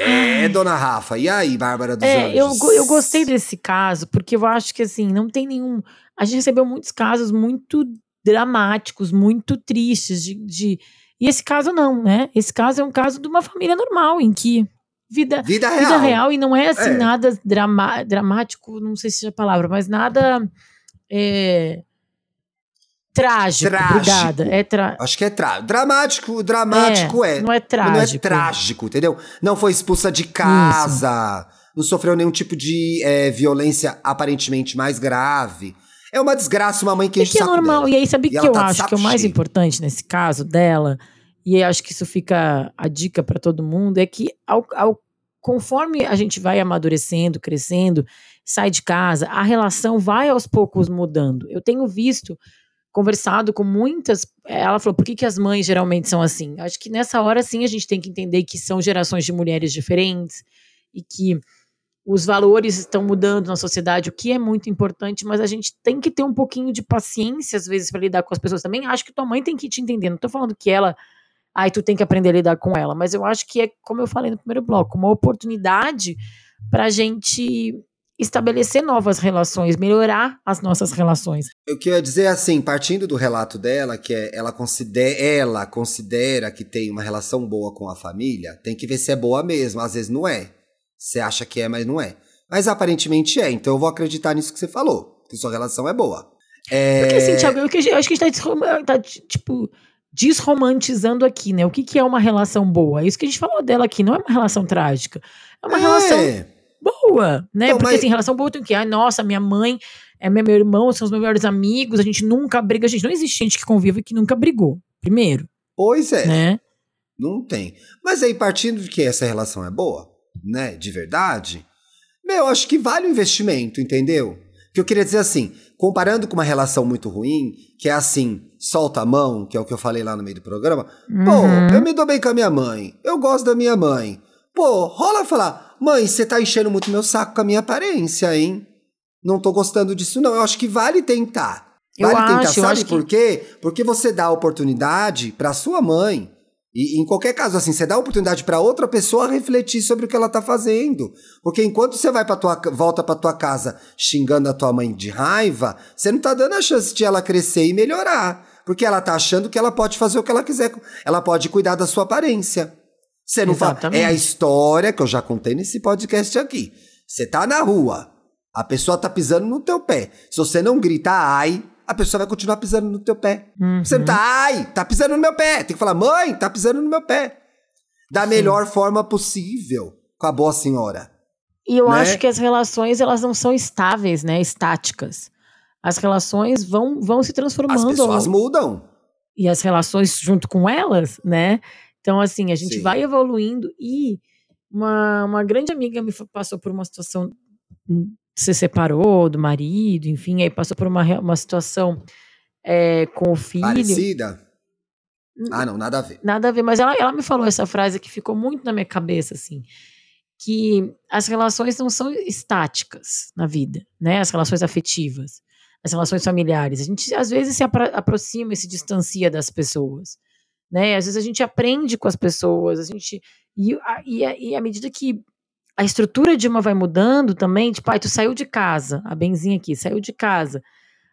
É, dona Rafa. E aí, Bárbara dos é, Eu, eu gostei desse caso, porque eu acho que assim, não tem nenhum. A gente recebeu muitos casos muito dramáticos, muito tristes de, de e esse caso não, né? Esse caso é um caso de uma família normal, em que vida, vida, real. vida real e não é assim é. nada drama, dramático, não sei se é a palavra, mas nada é, trágico, trágico. Obrigada. É tra... Acho que é tra... dramático, dramático é, é, Não é trágico. Não é trágico, entendeu? Não foi expulsa de casa, Isso. não sofreu nenhum tipo de é, violência aparentemente mais grave. É uma desgraça uma mãe que enche que é normal. Dela. E aí, sabe o que eu tá acho que é o mais cheio. importante nesse caso dela? E acho que isso fica a dica para todo mundo: é que ao, ao, conforme a gente vai amadurecendo, crescendo, sai de casa, a relação vai aos poucos mudando. Eu tenho visto, conversado com muitas. Ela falou: por que, que as mães geralmente são assim? Acho que nessa hora sim a gente tem que entender que são gerações de mulheres diferentes e que os valores estão mudando na sociedade, o que é muito importante, mas a gente tem que ter um pouquinho de paciência, às vezes, para lidar com as pessoas também. Acho que tua mãe tem que te entender. Não estou falando que ela. Aí tu tem que aprender a lidar com ela. Mas eu acho que é, como eu falei no primeiro bloco, uma oportunidade para a gente estabelecer novas relações, melhorar as nossas relações. Eu queria dizer assim, partindo do relato dela, que é, ela, considera, ela considera que tem uma relação boa com a família, tem que ver se é boa mesmo. Às vezes não é. Você acha que é, mas não é. Mas aparentemente é, então eu vou acreditar nisso que você falou, que sua relação é boa. É... Porque assim, Thiago, eu, acho que a gente tá, tá, tipo, desromantizando aqui, né? O que, que é uma relação boa? Isso que a gente falou dela aqui, não é uma relação trágica. É uma é. relação boa, né? Então, Porque mas... assim, relação boa tem que, ai, nossa, minha mãe é meu irmão, são os meus melhores amigos, a gente nunca briga, gente, não existe gente que convive que nunca brigou, primeiro. Pois é. Né? Não tem. Mas aí, partindo de que essa relação é boa, né, de verdade, meu, acho que vale o investimento, entendeu? Que eu queria dizer assim, comparando com uma relação muito ruim, que é assim, solta a mão, que é o que eu falei lá no meio do programa. Uhum. Pô, eu me dou bem com a minha mãe, eu gosto da minha mãe. Pô, rola falar, mãe, você tá enchendo muito meu saco com a minha aparência, hein? Não tô gostando disso, não. Eu acho que vale tentar. Vale eu tentar, acho, sabe por que... quê? Porque você dá a oportunidade pra sua mãe e em qualquer caso, assim, você dá a oportunidade para outra pessoa refletir sobre o que ela tá fazendo. Porque enquanto você vai para tua volta para tua casa xingando a tua mãe de raiva, você não tá dando a chance de ela crescer e melhorar. Porque ela tá achando que ela pode fazer o que ela quiser. Ela pode cuidar da sua aparência. Você não fala. É a história que eu já contei nesse podcast aqui. Você tá na rua, a pessoa tá pisando no teu pé. Se você não grita ai, a pessoa vai continuar pisando no teu pé. Uhum. Você não tá, ai, tá pisando no meu pé. Tem que falar, mãe, tá pisando no meu pé. Da Sim. melhor forma possível com a boa senhora. E eu né? acho que as relações, elas não são estáveis, né? Estáticas. As relações vão, vão se transformando. As pessoas mudam. E as relações junto com elas, né? Então, assim, a gente Sim. vai evoluindo. E uma, uma grande amiga me passou por uma situação se separou do marido, enfim, aí passou por uma, uma situação é, com o filho. Parecida? Ah, não, nada a ver. Nada a ver, mas ela, ela me falou essa frase que ficou muito na minha cabeça, assim, que as relações não são estáticas na vida, né? As relações afetivas, as relações familiares. A gente às vezes se apro aproxima e se distancia das pessoas, né? Às vezes a gente aprende com as pessoas, a gente e, a, e, a, e à medida que a estrutura de uma vai mudando também, tipo, pai, tu saiu de casa, a benzinha aqui, saiu de casa.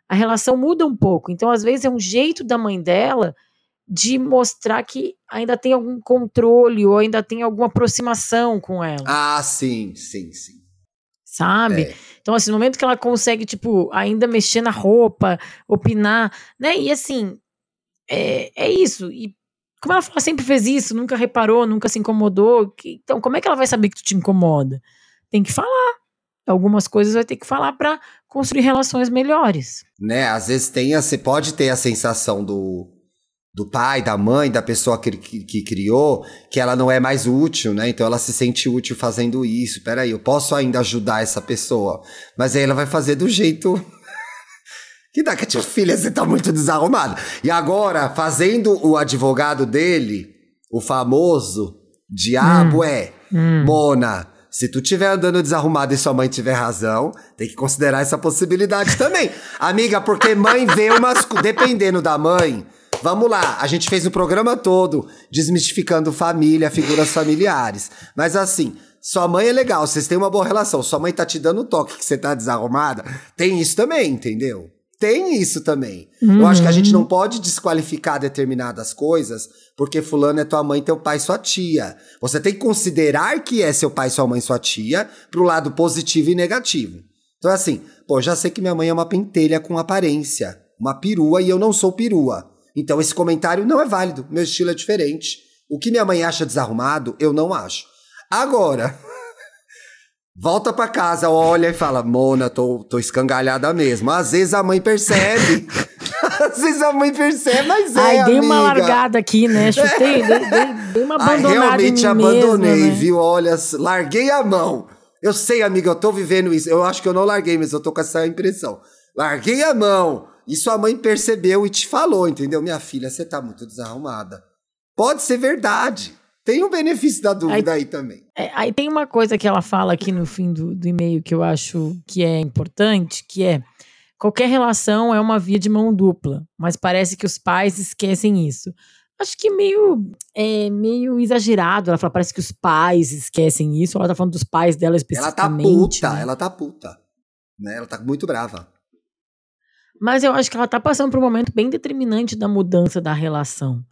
A relação muda um pouco. Então, às vezes, é um jeito da mãe dela de mostrar que ainda tem algum controle ou ainda tem alguma aproximação com ela. Ah, sim, sim, sim. Sabe? É. Então, assim, no momento que ela consegue, tipo, ainda mexer na roupa, opinar, né? E assim, é, é isso. E como ela sempre fez isso, nunca reparou, nunca se incomodou, que, então como é que ela vai saber que tu te incomoda? Tem que falar. Algumas coisas vai ter que falar para construir relações melhores. Né, às vezes tem, você pode ter a sensação do do pai, da mãe, da pessoa que, que, que, criou, que ela não é mais útil, né? Então ela se sente útil fazendo isso. Peraí, eu posso ainda ajudar essa pessoa. Mas aí ela vai fazer do jeito. Que dá que filha, você tá muito desarrumada. E agora, fazendo o advogado dele, o famoso diabo hum. é, hum. Mona. Se tu estiver andando desarrumado e sua mãe tiver razão, tem que considerar essa possibilidade também. Amiga, porque mãe vê umas. Dependendo da mãe, Vamos lá, a gente fez o programa todo desmistificando família, figuras familiares. Mas assim, sua mãe é legal, vocês têm uma boa relação, sua mãe tá te dando toque que você tá desarrumada. Tem isso também, entendeu? Tem isso também. Uhum. Eu acho que a gente não uhum. pode desqualificar determinadas coisas porque fulano é tua mãe, teu pai, sua tia. Você tem que considerar que é seu pai, sua mãe, sua tia, pro lado positivo e negativo. Então assim, pô, já sei que minha mãe é uma pentelha com aparência, uma perua e eu não sou perua. Então esse comentário não é válido, meu estilo é diferente. O que minha mãe acha desarrumado, eu não acho. Agora, volta para casa, olha e fala: Mona, tô, tô escangalhada mesmo. Às vezes a mãe percebe. Às vezes a mãe percebe, mas é. Ai, dei uma largada aqui, né? Chutei, dei, dei, dei uma abandonada. Ai, realmente abandonei, mesma, né? viu? Olha, larguei a mão. Eu sei, amiga, eu tô vivendo isso. Eu acho que eu não larguei, mas eu tô com essa impressão. Larguei a mão. E sua mãe percebeu e te falou, entendeu? Minha filha, você tá muito desarrumada. Pode ser verdade. Tem o um benefício da dúvida aí, aí também. É, aí tem uma coisa que ela fala aqui no fim do, do e-mail que eu acho que é importante, que é qualquer relação é uma via de mão dupla, mas parece que os pais esquecem isso. Acho que meio, é, meio exagerado. Ela fala, parece que os pais esquecem isso. Ela tá falando dos pais dela especificamente. Ela tá puta, né? ela tá puta. Né? Ela tá muito brava. Mas eu acho que ela está passando por um momento bem determinante da mudança da relação.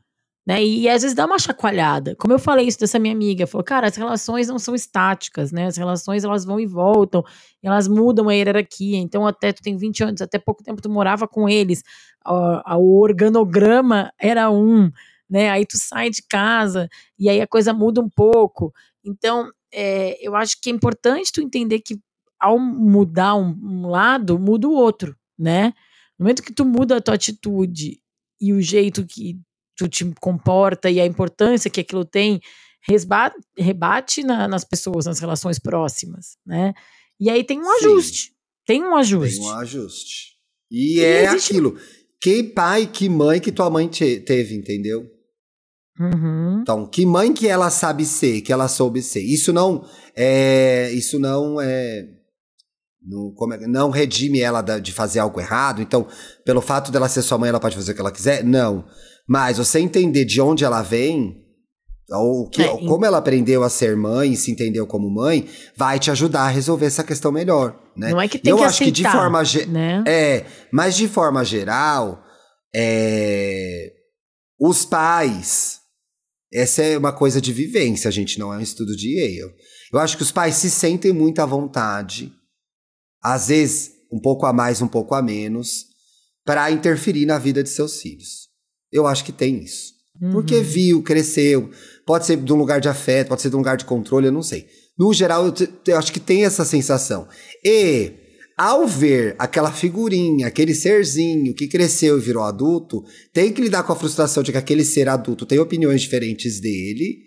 Né? E às vezes dá uma chacoalhada. Como eu falei isso dessa minha amiga, falou, cara, as relações não são estáticas, né? As relações elas vão e voltam, elas mudam a hierarquia. Então, até tu tem 20 anos, até pouco tempo tu morava com eles, o, o organograma era um, né? Aí tu sai de casa e aí a coisa muda um pouco. Então, é, eu acho que é importante tu entender que ao mudar um, um lado, muda o outro, né? No momento que tu muda a tua atitude e o jeito que tu te comporta e a importância que aquilo tem, resbate, rebate na, nas pessoas, nas relações próximas, né? E aí tem um Sim. ajuste. Tem um ajuste. Tem um ajuste. E, e é existe... aquilo. Que pai, que mãe que tua mãe te, teve, entendeu? Uhum. Então, que mãe que ela sabe ser, que ela soube ser. Isso não é, isso não é não, é, não redime ela de fazer algo errado. Então, pelo fato dela ser sua mãe, ela pode fazer o que ela quiser? Não. Mas você entender de onde ela vem, ou que, é, como ela aprendeu a ser mãe e se entendeu como mãe, vai te ajudar a resolver essa questão melhor. Né? Não é que tem Eu que acho aceitar, que de forma né? é, mas de forma geral, é, os pais, essa é uma coisa de vivência, a gente não é um estudo de Yale. Eu acho que os pais se sentem muito à vontade às vezes um pouco a mais, um pouco a menos, para interferir na vida de seus filhos. Eu acho que tem isso. Uhum. Porque viu, cresceu, pode ser de um lugar de afeto, pode ser de um lugar de controle, eu não sei. No geral, eu, eu acho que tem essa sensação. E ao ver aquela figurinha, aquele serzinho que cresceu e virou adulto, tem que lidar com a frustração de que aquele ser adulto tem opiniões diferentes dele.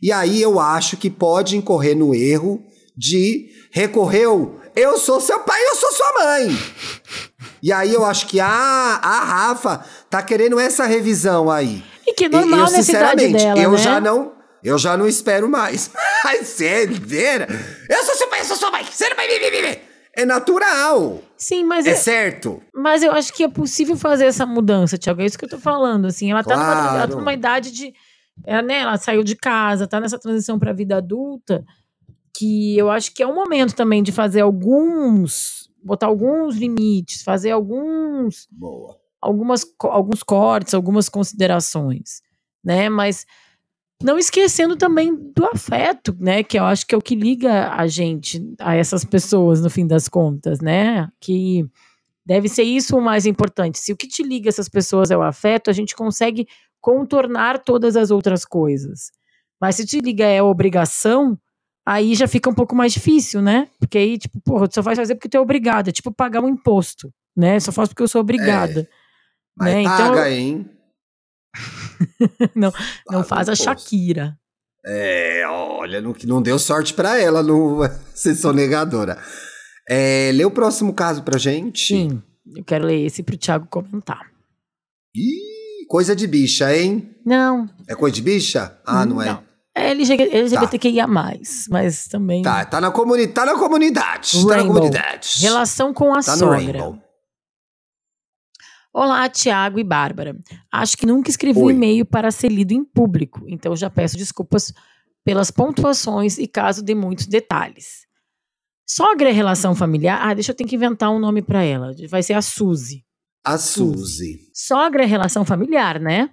E aí eu acho que pode incorrer no erro de recorreu eu sou seu pai, eu sou sua mãe. E aí eu acho que a, a Rafa tá querendo essa revisão aí. E que normal eu, sinceramente, dela, eu né? já não, eu já não espero mais. Mas sério, eu sou seu pai, eu sou sua mãe. Você não vai me viver. É natural. Sim, mas é, é, certo. Mas eu acho que é possível fazer essa mudança, Tiago. É isso que eu tô falando. Assim, ela, claro. tá, numa, ela tá numa idade de. É, né, ela saiu de casa, tá nessa transição pra vida adulta que eu acho que é o momento também de fazer alguns, botar alguns limites, fazer alguns, Boa. algumas, alguns cortes, algumas considerações, né? Mas não esquecendo também do afeto, né? Que eu acho que é o que liga a gente a essas pessoas no fim das contas, né? Que deve ser isso o mais importante. Se o que te liga essas pessoas é o afeto, a gente consegue contornar todas as outras coisas. Mas se te liga é a obrigação, aí já fica um pouco mais difícil, né? Porque aí, tipo, porra, tu só vai fazer porque tu é obrigada. É tipo pagar um imposto, né? Só faço porque eu sou obrigada. É. Né? paga, então, hein? não não faz a Shakira. É, olha, não, não deu sorte para ela no ser sonegadora. É, lê o próximo caso pra gente. Sim, eu quero ler esse pro Thiago comentar. Ih, coisa de bicha, hein? Não. É coisa de bicha? Ah, não, não. é? É LGBTQIA+, tá. mas também... Tá, tá na, comuni tá na comunidade. Rainbow. Tá na comunidade. Relação com a tá sogra. Olá, Tiago e Bárbara. Acho que nunca escrevi um e-mail para ser lido em público, então já peço desculpas pelas pontuações e caso de muitos detalhes. Sogra é relação familiar? Ah, deixa eu ter que inventar um nome para ela. Vai ser a Suzy. A Suzy. Sogra é relação familiar, né?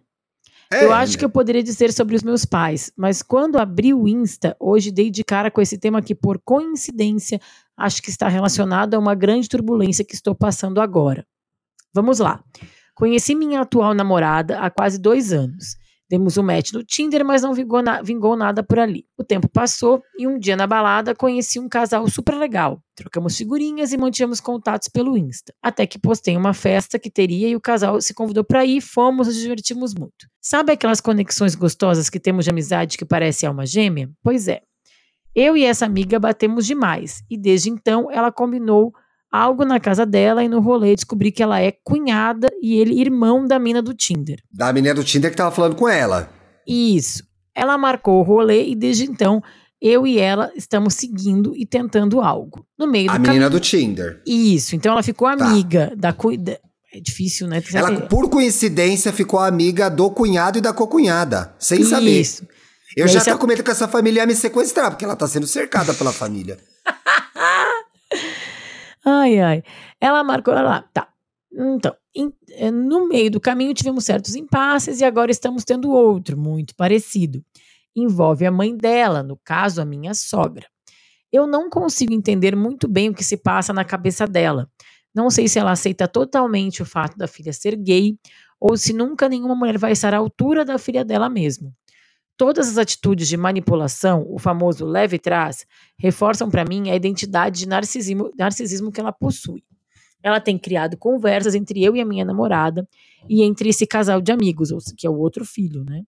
É, eu acho que eu poderia dizer sobre os meus pais, mas quando abri o Insta, hoje dei de cara com esse tema que, por coincidência, acho que está relacionado a uma grande turbulência que estou passando agora. Vamos lá. Conheci minha atual namorada há quase dois anos. Demos um match no Tinder, mas não vingou, na, vingou, nada por ali. O tempo passou e um dia na balada conheci um casal super legal. Trocamos figurinhas e mantivemos contatos pelo Insta. Até que postei uma festa que teria e o casal se convidou para ir, fomos, nos divertimos muito. Sabe aquelas conexões gostosas que temos de amizade que parece alma gêmea? Pois é. Eu e essa amiga batemos demais e desde então ela combinou algo na casa dela e no rolê descobri que ela é cunhada e ele irmão da mina do Tinder. Da menina do Tinder que tava falando com ela. Isso. Ela marcou o rolê e desde então eu e ela estamos seguindo e tentando algo. No meio A menina do Tinder. Isso. Então ela ficou tá. amiga tá. da cuida. É difícil, né? Ela, por coincidência, ficou amiga do cunhado e da cocunhada, sem Isso. saber. Isso. Eu já tô com medo que essa família ia me sequestrar, porque ela tá sendo cercada pela família. Ai, ai. Ela marcou lá. Tá. Então, eh, no meio do caminho tivemos certos impasses e agora estamos tendo outro, muito parecido. Envolve a mãe dela, no caso, a minha sogra. Eu não consigo entender muito bem o que se passa na cabeça dela. Não sei se ela aceita totalmente o fato da filha ser gay ou se nunca nenhuma mulher vai estar à altura da filha dela mesmo. Todas as atitudes de manipulação, o famoso leve trás, reforçam para mim a identidade de narcisismo, narcisismo que ela possui. Ela tem criado conversas entre eu e a minha namorada e entre esse casal de amigos, que é o outro filho, né?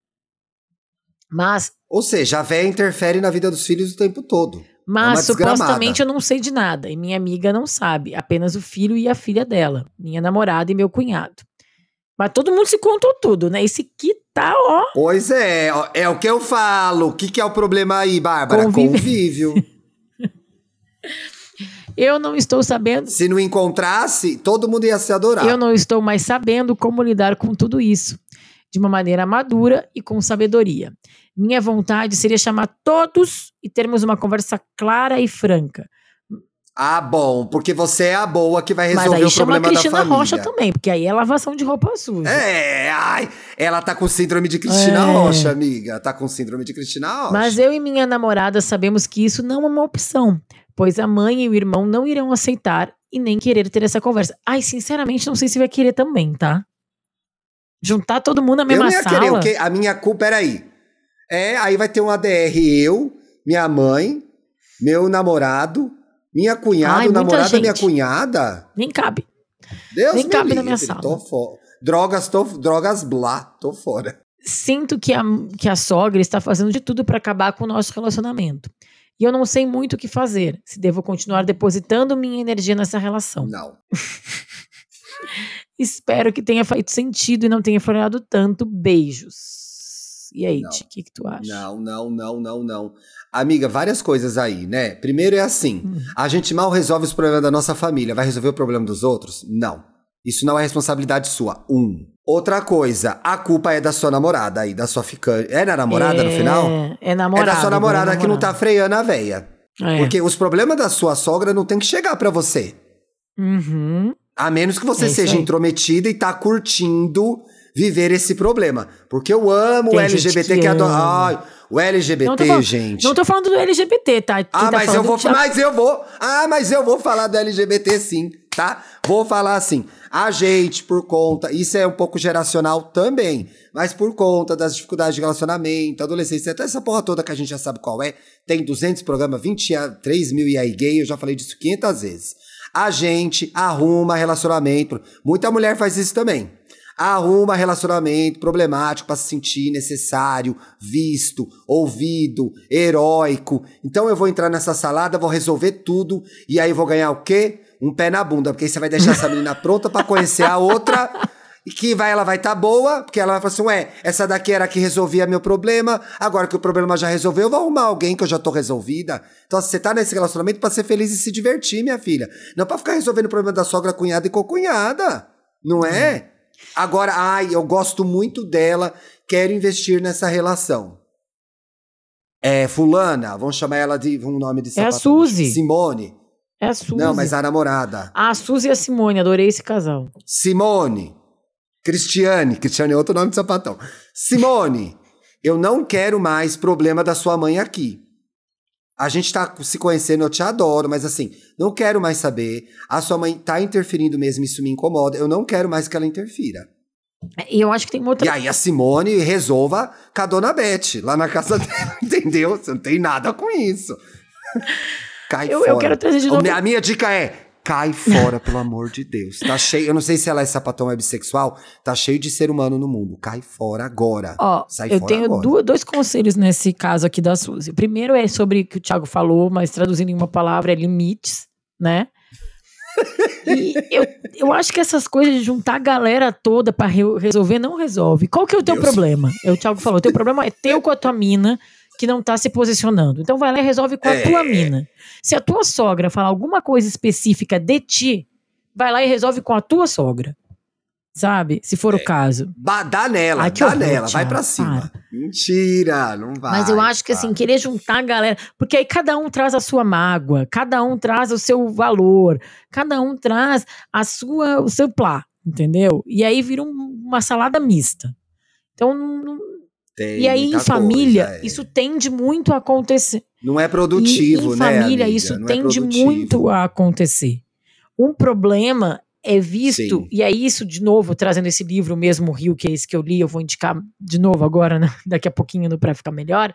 Mas. Ou seja, a véia interfere na vida dos filhos o tempo todo. É Mas é supostamente eu não sei de nada e minha amiga não sabe, apenas o filho e a filha dela, minha namorada e meu cunhado. Mas todo mundo se contou tudo, né? Esse aqui tá, ó. Pois é, é o que eu falo. O que, que é o problema aí, Bárbara? Convívio. eu não estou sabendo. Se não encontrasse, todo mundo ia se adorar. Eu não estou mais sabendo como lidar com tudo isso. De uma maneira madura e com sabedoria. Minha vontade seria chamar todos e termos uma conversa clara e franca ah, bom, porque você é a boa que vai resolver o problema da família. Mas aí chama a Cristina Rocha também, porque aí é lavação de roupa suja. É, ai, ela tá com síndrome de Cristina é. Rocha, amiga. Tá com síndrome de Cristina Rocha. Mas eu e minha namorada sabemos que isso não é uma opção, pois a mãe e o irmão não irão aceitar e nem querer ter essa conversa. Ai, sinceramente, não sei se vai querer também, tá? Juntar todo mundo na mesma eu não ia sala. Querer, okay? A minha culpa, aí. É, aí vai ter um ADR eu, minha mãe, meu namorado minha cunhada, Ai, o namorado da minha cunhada? Nem cabe. Deus Nem me cabe livre, na minha sala. Tô fora. Drogas, tô, drogas blá, tô fora. Sinto que a, que a sogra está fazendo de tudo para acabar com o nosso relacionamento. E eu não sei muito o que fazer. Se devo continuar depositando minha energia nessa relação. Não. Espero que tenha feito sentido e não tenha florado tanto. Beijos. E aí, o que, que tu acha? Não, não, não, não, não. Amiga, várias coisas aí, né? Primeiro é assim: hum. a gente mal resolve os problemas da nossa família, vai resolver o problema dos outros? Não. Isso não é responsabilidade sua. Um. Outra coisa, a culpa é da sua namorada aí, da sua ficante. É na namorada é, no final? É namorada. É da sua namorada que não tá freando a véia. É. Porque os problemas da sua sogra não tem que chegar para você. Uhum. A menos que você é seja intrometida e tá curtindo viver esse problema. Porque eu amo Tem o LGBT que, que adora. Ai, o LGBT, não gente. Não tô falando do LGBT, tá? Quem ah, tá mas eu vou, já... mas eu vou. Ah, mas eu vou falar do LGBT sim, tá? Vou falar assim. A gente, por conta, isso é um pouco geracional também, mas por conta das dificuldades de relacionamento, adolescência, até essa porra toda que a gente já sabe qual é, tem 200 programas, 23 mil e aí gay, eu já falei disso 500 vezes. A gente arruma relacionamento. Muita mulher faz isso também Arruma relacionamento problemático para se sentir necessário, visto, ouvido, heróico. Então eu vou entrar nessa salada, vou resolver tudo e aí vou ganhar o quê? Um pé na bunda, porque aí você vai deixar essa menina pronta para conhecer a outra e que vai, ela vai estar tá boa, porque ela vai falar assim, ué, essa daqui era a que resolvia meu problema, agora que o problema já resolveu, eu vou arrumar alguém que eu já tô resolvida. Então você tá nesse relacionamento para ser feliz e se divertir, minha filha. Não para ficar resolvendo o problema da sogra, cunhada e cocunhada. Não é? Agora, ai, eu gosto muito dela, quero investir nessa relação. É, fulana, vamos chamar ela de um nome de sapato. É a Suzy. Simone. É a Suzy. Não, mas a namorada. Ah, a Suzy e a Simone, adorei esse casal. Simone. Cristiane, Cristiane é outro nome de sapatão. Simone, eu não quero mais problema da sua mãe aqui. A gente tá se conhecendo, eu te adoro, mas assim, não quero mais saber. A sua mãe tá interferindo mesmo, isso me incomoda. Eu não quero mais que ela interfira. E eu acho que tem outra. E aí a Simone resolva com a dona Beth, lá na casa dela, entendeu? Você não tem nada com isso. Cai eu, fora. Eu quero trazer de novo. A minha dica é: Cai fora, pelo amor de Deus. Tá cheio. Eu não sei se ela é sapatão é bissexual. Tá cheio de ser humano no mundo. Cai fora agora. Ó, Sai eu tenho agora. dois conselhos nesse caso aqui da Suzy. O primeiro é sobre o que o Thiago falou, mas traduzindo em uma palavra é limites, né? E eu, eu acho que essas coisas de juntar a galera toda para re resolver não resolve. Qual que é o teu Deus. problema? É o Thiago falou, o teu problema é teu com a tua mina que não tá se posicionando. Então vai lá e resolve com a é. tua mina. Se a tua sogra falar alguma coisa específica de ti, vai lá e resolve com a tua sogra. Sabe? Se for é. o caso. Dá nela, Ai, dá horror, nela, vai pra cima. Para. Mentira, não vai. Mas eu acho que assim, querer juntar a galera. Porque aí cada um traz a sua mágoa, cada um traz o seu valor, cada um traz a sua, o seu plá, entendeu? E aí vira um, uma salada mista. Então não, tem e aí, em família, coisa, é. isso tende muito a acontecer. Não é produtivo, e, em né? família, amiga? isso Não é tende é muito a acontecer. Um problema é visto, Sim. e é isso, de novo, trazendo esse livro mesmo, Rio, que é esse que eu li, eu vou indicar de novo agora, né? daqui a pouquinho, no Pra Ficar Melhor.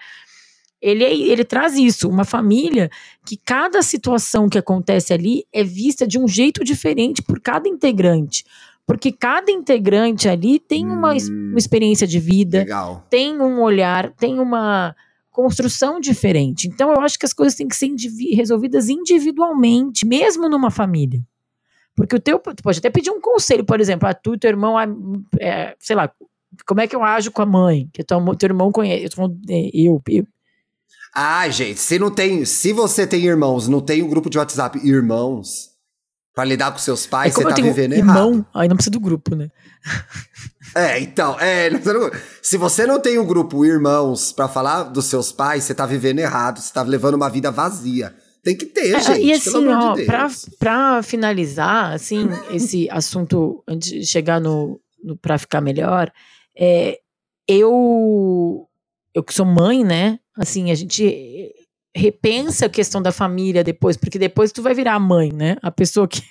Ele, é, ele traz isso, uma família que cada situação que acontece ali é vista de um jeito diferente por cada integrante. Porque cada integrante ali tem uma, hum, uma experiência de vida, legal. tem um olhar, tem uma construção diferente. Então eu acho que as coisas têm que ser indivi resolvidas individualmente, mesmo numa família. Porque o teu, tu pode até pedir um conselho, por exemplo, a ah, tu e teu irmão, é, sei lá, como é que eu ajo com a mãe? Que teu, teu irmão conhece, eu, é, eu, eu ah, gente, se não tem, se você tem irmãos, não tem um grupo de WhatsApp irmãos, Pra lidar com seus pais, é você tá vivendo irmão, errado. Aí não precisa do grupo, né? É, então, é, se você não tem um grupo irmãos para falar dos seus pais, você tá vivendo errado, você tá levando uma vida vazia. Tem que ter, é, gente. E assim, ó, de pra, pra finalizar, assim, esse assunto, antes de chegar no, no pra ficar melhor, é, eu, eu que sou mãe, né? Assim, a gente repensa a questão da família depois, porque depois tu vai virar a mãe, né? A pessoa que.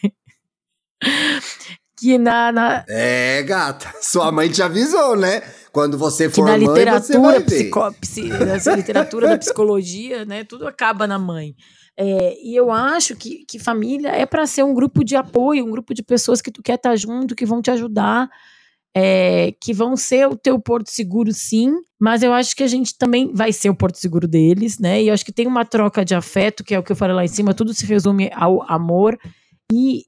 que na, na, É, gata. Sua mãe te avisou, né? Quando você for na mãe, literatura, você vai psico, psi, nessa literatura da psicologia, né? Tudo acaba na mãe. É, e eu acho que, que família é para ser um grupo de apoio, um grupo de pessoas que tu quer estar tá junto, que vão te ajudar é, que vão ser o teu porto seguro, sim, mas eu acho que a gente também vai ser o porto seguro deles, né? E eu acho que tem uma troca de afeto, que é o que eu falei lá em cima, tudo se resume ao amor e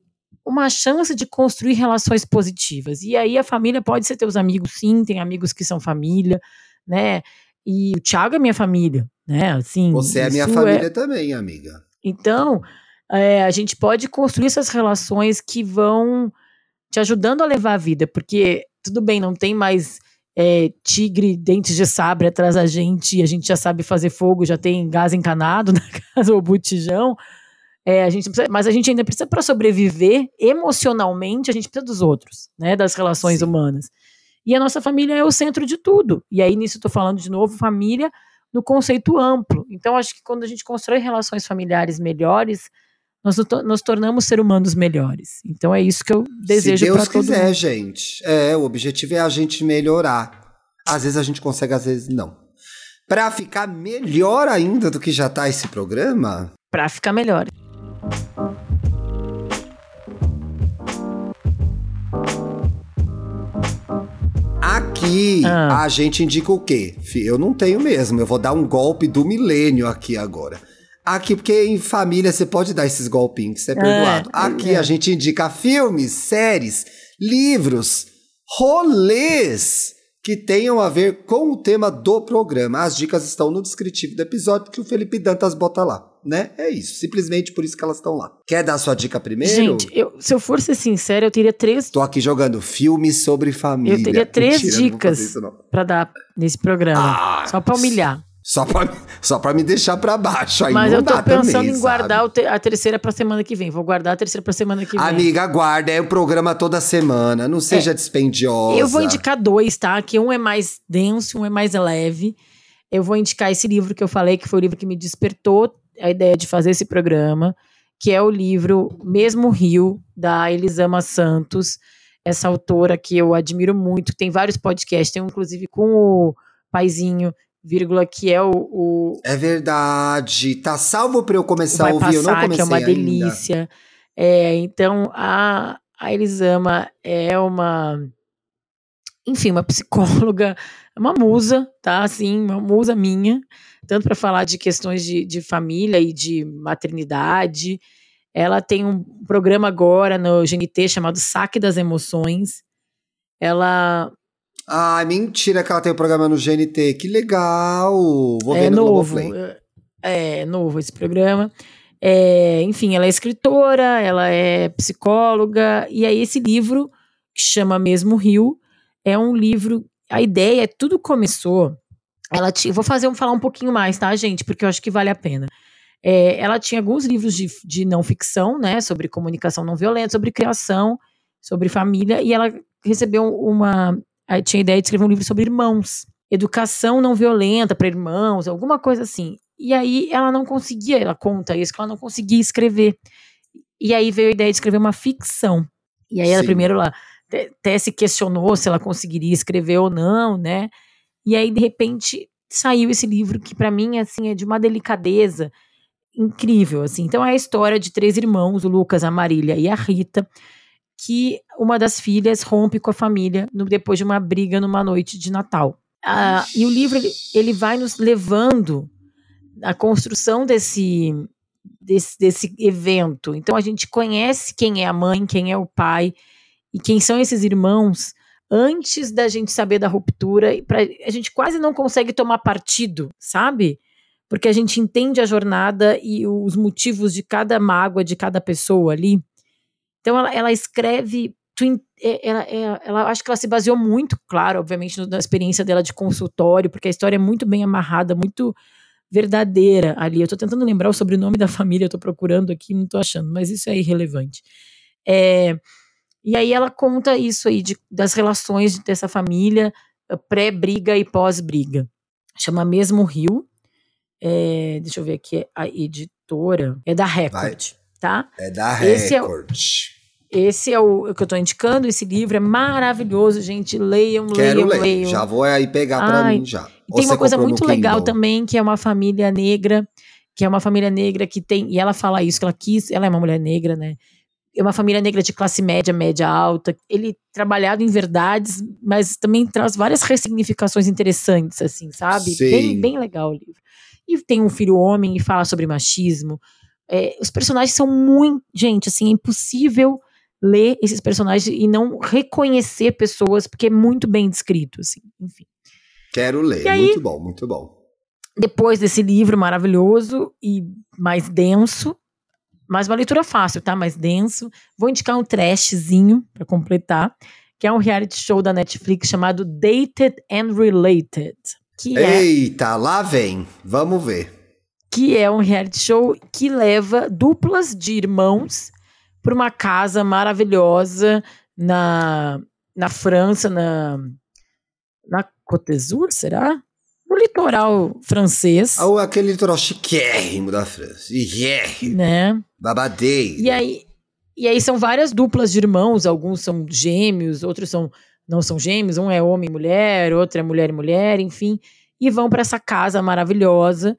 uma chance de construir relações positivas. E aí a família pode ser teus amigos, sim, tem amigos que são família, né? E o Thiago é minha família, né? Assim, Você é minha família é... também, amiga. Então, é, a gente pode construir essas relações que vão te ajudando a levar a vida, porque tudo bem, não tem mais é, tigre, dentes de sabre atrás da gente, a gente já sabe fazer fogo, já tem gás encanado na casa ou botijão. É, a gente precisa, mas a gente ainda precisa para sobreviver emocionalmente, a gente precisa dos outros, né, das relações Sim. humanas. E a nossa família é o centro de tudo. E aí nisso estou falando de novo família no conceito amplo. Então acho que quando a gente constrói relações familiares melhores, nós nos tornamos ser humanos melhores. Então é isso que eu desejo para todo mundo. Se Deus quiser, gente. É, o objetivo é a gente melhorar. Às vezes a gente consegue, às vezes não. Para ficar melhor ainda do que já tá esse programa. Para ficar melhor. aqui ah. a gente indica o quê? Eu não tenho mesmo, eu vou dar um golpe do milênio aqui agora. Aqui, porque em família você pode dar esses golpinhos, você é perdoado. É, aqui é. a gente indica filmes, séries, livros, rolês que tenham a ver com o tema do programa. As dicas estão no descritivo do episódio que o Felipe Dantas bota lá, né? É isso, simplesmente por isso que elas estão lá. Quer dar sua dica primeiro? Gente, eu, se eu for ser sincero, eu teria três. Tô aqui jogando filmes sobre família. Eu teria três Mentira, dicas para dar nesse programa, ah, só para humilhar. Só pra, só pra me deixar pra baixo. Aí Mas eu tô pensando também, em guardar te, a terceira pra semana que vem. Vou guardar a terceira pra semana que vem. Amiga, guarda. É o programa toda semana. Não seja é, dispendiosa. Eu vou indicar dois, tá? Que um é mais denso, um é mais leve. Eu vou indicar esse livro que eu falei, que foi o livro que me despertou a ideia de fazer esse programa, que é o livro Mesmo Rio, da Elisama Santos. Essa autora que eu admiro muito. Tem vários podcasts, tem um inclusive com o Paizinho vírgula, que é o, o, É verdade. Tá salvo para eu começar a ouvir, eu não comecei que é uma ainda. delícia. É, então, a, a Elisama é uma... Enfim, uma psicóloga, uma musa, tá? Assim, uma musa minha, tanto para falar de questões de, de família e de maternidade. Ela tem um programa agora no GNT chamado Saque das Emoções. Ela ah, mentira que ela tem o um programa no GNT. Que legal! Vou ver é no novo. É novo esse programa. É, enfim, ela é escritora, ela é psicóloga, e aí esse livro, que chama Mesmo Rio, é um livro. A ideia, tudo começou. Ela tinha, vou fazer um falar um pouquinho mais, tá, gente? Porque eu acho que vale a pena. É, ela tinha alguns livros de, de não ficção, né? Sobre comunicação não violenta, sobre criação, sobre família, e ela recebeu uma Aí tinha a ideia de escrever um livro sobre irmãos, educação não violenta para irmãos, alguma coisa assim. E aí ela não conseguia, ela conta isso, que ela não conseguia escrever. E aí veio a ideia de escrever uma ficção. E aí ela Sim. primeiro lá até se questionou se ela conseguiria escrever ou não, né? E aí de repente saiu esse livro que para mim assim é de uma delicadeza incrível, assim. Então é a história de três irmãos, o Lucas, a Marília e a Rita, que uma das filhas rompe com a família no, depois de uma briga numa noite de Natal. Ah, e o livro ele, ele vai nos levando à construção desse, desse, desse evento. Então a gente conhece quem é a mãe, quem é o pai e quem são esses irmãos antes da gente saber da ruptura. Pra, a gente quase não consegue tomar partido, sabe? Porque a gente entende a jornada e os motivos de cada mágoa de cada pessoa ali. Então ela, ela escreve. É, ela, ela, é, ela, acho que ela se baseou muito, claro, obviamente, na experiência dela de consultório, porque a história é muito bem amarrada, muito verdadeira ali. Eu tô tentando lembrar o sobrenome da família, eu tô procurando aqui, não tô achando, mas isso é irrelevante. É, e aí ela conta isso aí de, das relações dessa família eh, pré-briga e pós-briga. Chama Mesmo Rio. É, deixa eu ver aqui, a editora é da Record, Vai. Tá? É da Record. Esse é, esse é o, que eu tô indicando. Esse livro é maravilhoso, gente. Leiam, Quero leiam, ler. leiam. Já vou aí pegar para mim já. E tem uma coisa muito legal também, que é uma família negra, que é uma família negra que tem. E ela fala isso, que ela quis. Ela é uma mulher negra, né? É uma família negra de classe média, média alta. Ele trabalhado em verdades, mas também traz várias ressignificações interessantes, assim, sabe? Sim. Bem, bem legal o livro. E tem um filho homem e fala sobre machismo. É, os personagens são muito. Gente, assim, é impossível ler esses personagens e não reconhecer pessoas, porque é muito bem descrito, assim, enfim. Quero ler, aí, muito bom, muito bom. Depois desse livro maravilhoso e mais denso, mais uma leitura fácil, tá? Mais denso, vou indicar um trashzinho para completar, que é um reality show da Netflix chamado Dated and Related. Que é Eita, é, lá vem, vamos ver. Que é um reality show que leva duplas de irmãos para uma casa maravilhosa na, na França, na, na Côte d'Azur, será? No litoral francês. Ou aquele litoral chiquérrimo da França. Yeah. Né? Babadeiro. E aí, e aí são várias duplas de irmãos, alguns são gêmeos, outros são não são gêmeos, um é homem e mulher, outro é mulher e mulher, enfim, e vão para essa casa maravilhosa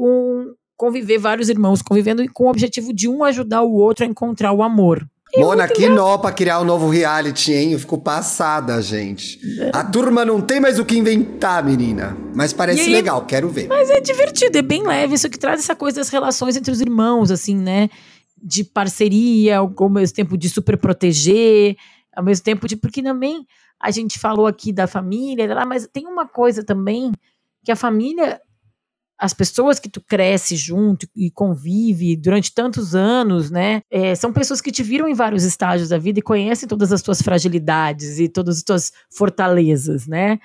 com conviver vários irmãos convivendo com o objetivo de um ajudar o outro a encontrar o amor. É Mona, que nó pra criar um novo reality, hein? Eu fico passada, gente. É. A turma não tem mais o que inventar, menina. Mas parece aí, legal, quero ver. Mas é divertido, é bem leve. Isso que traz essa coisa das relações entre os irmãos, assim, né? De parceria, ao mesmo tempo de super proteger, ao mesmo tempo de. Porque também a gente falou aqui da família, mas tem uma coisa também que a família as pessoas que tu cresce junto e convive durante tantos anos, né? É, são pessoas que te viram em vários estágios da vida e conhecem todas as tuas fragilidades e todas as tuas fortalezas, né?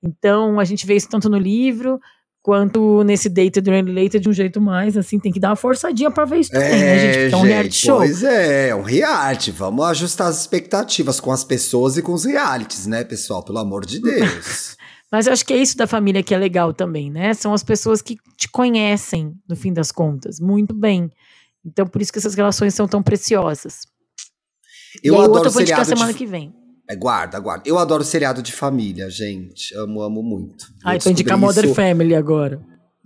Então a gente vê isso tanto no livro quanto nesse Dated and Later de um jeito mais, assim, tem que dar uma forçadinha pra ver isso também, é, né, gente? Porque é um reality show. Pois é, é um reality. Vamos ajustar as expectativas com as pessoas e com os realities, né, pessoal? Pelo amor de Deus. Mas eu acho que é isso da família que é legal também, né? São as pessoas que te conhecem, no fim das contas, muito bem. Então, por isso que essas relações são tão preciosas. Eu e aí, adoro outra seriado semana de... que vem. É, guarda, guarda. Eu adoro seriado de família, gente. Amo, amo muito. Ah, então indicar Modern Family agora.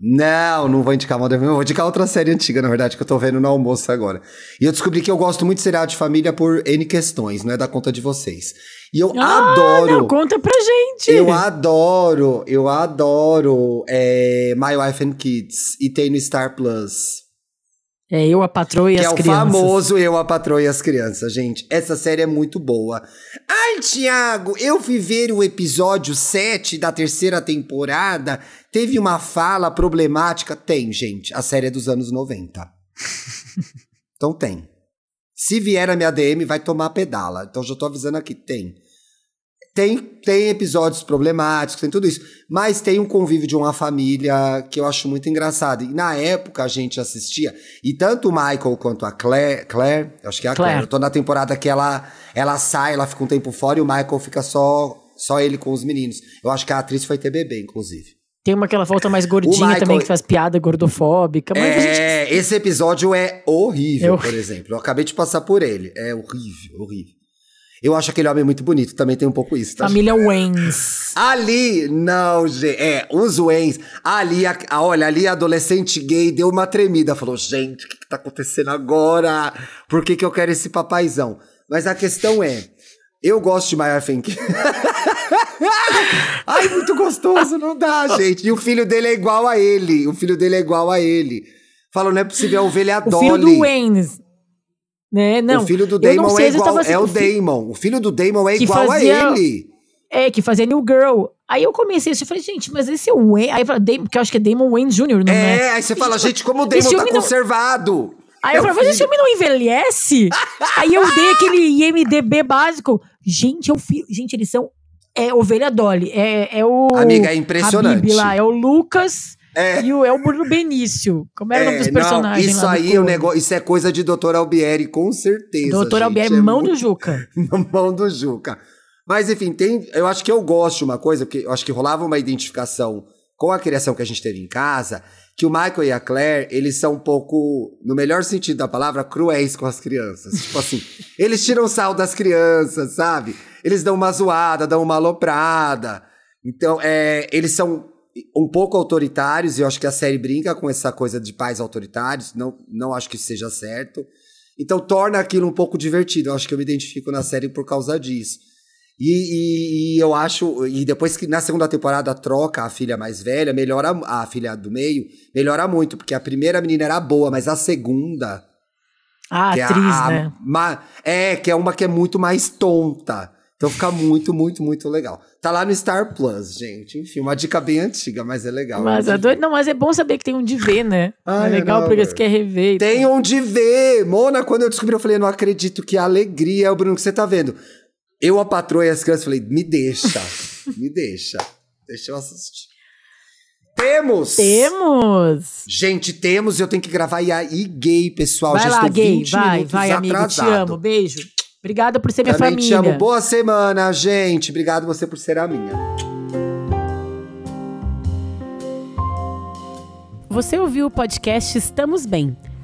Não, não vou indicar Modern Family. Vou indicar outra série antiga, na verdade, que eu tô vendo no almoço agora. E eu descobri que eu gosto muito de seriado de família por N questões, não é da conta de vocês. E eu ah, adoro. Não, conta pra gente. Eu adoro, eu adoro é, My Wife and Kids. E tem no Star Plus. É Eu, a Patroa e que as é Crianças. é o famoso Eu, a Patroa e as Crianças, gente. Essa série é muito boa. Ai, Tiago, eu fui ver o episódio 7 da terceira temporada. Teve uma fala problemática. Tem, gente. A série é dos anos 90. então tem. Se vier a minha DM, vai tomar pedala. Então já tô avisando aqui, tem. Tem, tem episódios problemáticos, tem tudo isso. Mas tem um convívio de uma família que eu acho muito engraçado. E na época a gente assistia, e tanto o Michael quanto a Claire, Claire, acho que é a Claire, Claire eu tô na temporada que ela, ela sai, ela fica um tempo fora e o Michael fica só, só ele com os meninos. Eu acho que a atriz foi TBB, inclusive. Tem uma que ela volta mais gordinha Michael... também, que faz piada gordofóbica. é, gente... esse episódio é horrível, é por exemplo. Eu acabei de passar por ele. É horrível, horrível. Eu acho aquele homem muito bonito, também tem um pouco isso. Tá? Família Waynes. Ali, não, gente, é, os Waynes. Ali, a, a, olha, ali a adolescente gay deu uma tremida. Falou, gente, o que, que tá acontecendo agora? Por que, que eu quero esse papaizão? Mas a questão é, eu gosto de Maior Fink. Ai, muito gostoso, não dá, gente. E o filho dele é igual a ele. O filho dele é igual a ele. Falou, não é possível, a ovelha Dolly. O filho do Waynes. Né? Não, o filho do Damon é igual, assim, é o Damon. O filho do Damon é igual fazia, a ele. É, que fazia New Girl. Aí eu comecei a falei, gente, mas esse é o Wayne. Aí eu falei, porque eu acho que é Damon Wayne Jr., não é? É, aí você fala, gente, como o Damon tá conservado. Aí é eu falei, mas esse homem não envelhece? aí eu dei aquele IMDB básico. Gente, é o filho. Gente, eles são. É ovelha Dolly. É, é o. Amiga, é impressionante. Habib lá, é o Lucas é. E o Elbur Benício. Como era é, o nome dos personagens? Não, isso aí, o negócio, isso é coisa de Doutor Albieri, com certeza. Doutor Albieri, é mão muito... do Juca. mão do Juca. Mas, enfim, tem. Eu acho que eu gosto de uma coisa, porque eu acho que rolava uma identificação com a criação que a gente teve em casa, que o Michael e a Claire, eles são um pouco, no melhor sentido da palavra, cruéis com as crianças. tipo assim, eles tiram sal das crianças, sabe? Eles dão uma zoada, dão uma aloprada. Então, é, eles são um pouco autoritários, e eu acho que a série brinca com essa coisa de pais autoritários, não, não acho que seja certo. Então torna aquilo um pouco divertido. Eu acho que eu me identifico na série por causa disso. E, e, e, eu acho, e depois que na segunda temporada troca a filha mais velha, melhora a filha do meio, melhora muito, porque a primeira menina era boa, mas a segunda. A atriz, é a, né? É, que é uma que é muito mais tonta. Então fica muito, muito, muito legal. Tá lá no Star Plus, gente. Enfim, uma dica bem antiga, mas é legal. Mas, é doido, não, mas é bom saber que tem onde ver, né? Ai, é legal não, porque você quer rever. Tem onde ver! Mona, quando eu descobri, eu falei, não acredito que alegria é o Bruno que você tá vendo. Eu, a patroa e as crianças, falei, me deixa, me deixa. Deixa eu assistir. Temos! Temos! Gente, temos. Eu tenho que gravar e aí gay, pessoal. Vai Já lá, estou gay. vai, vai, amigo. Te amo. Beijo. Obrigada por ser minha Também família. te amo. Boa semana, gente. Obrigado você por ser a minha. Você ouviu o podcast Estamos Bem.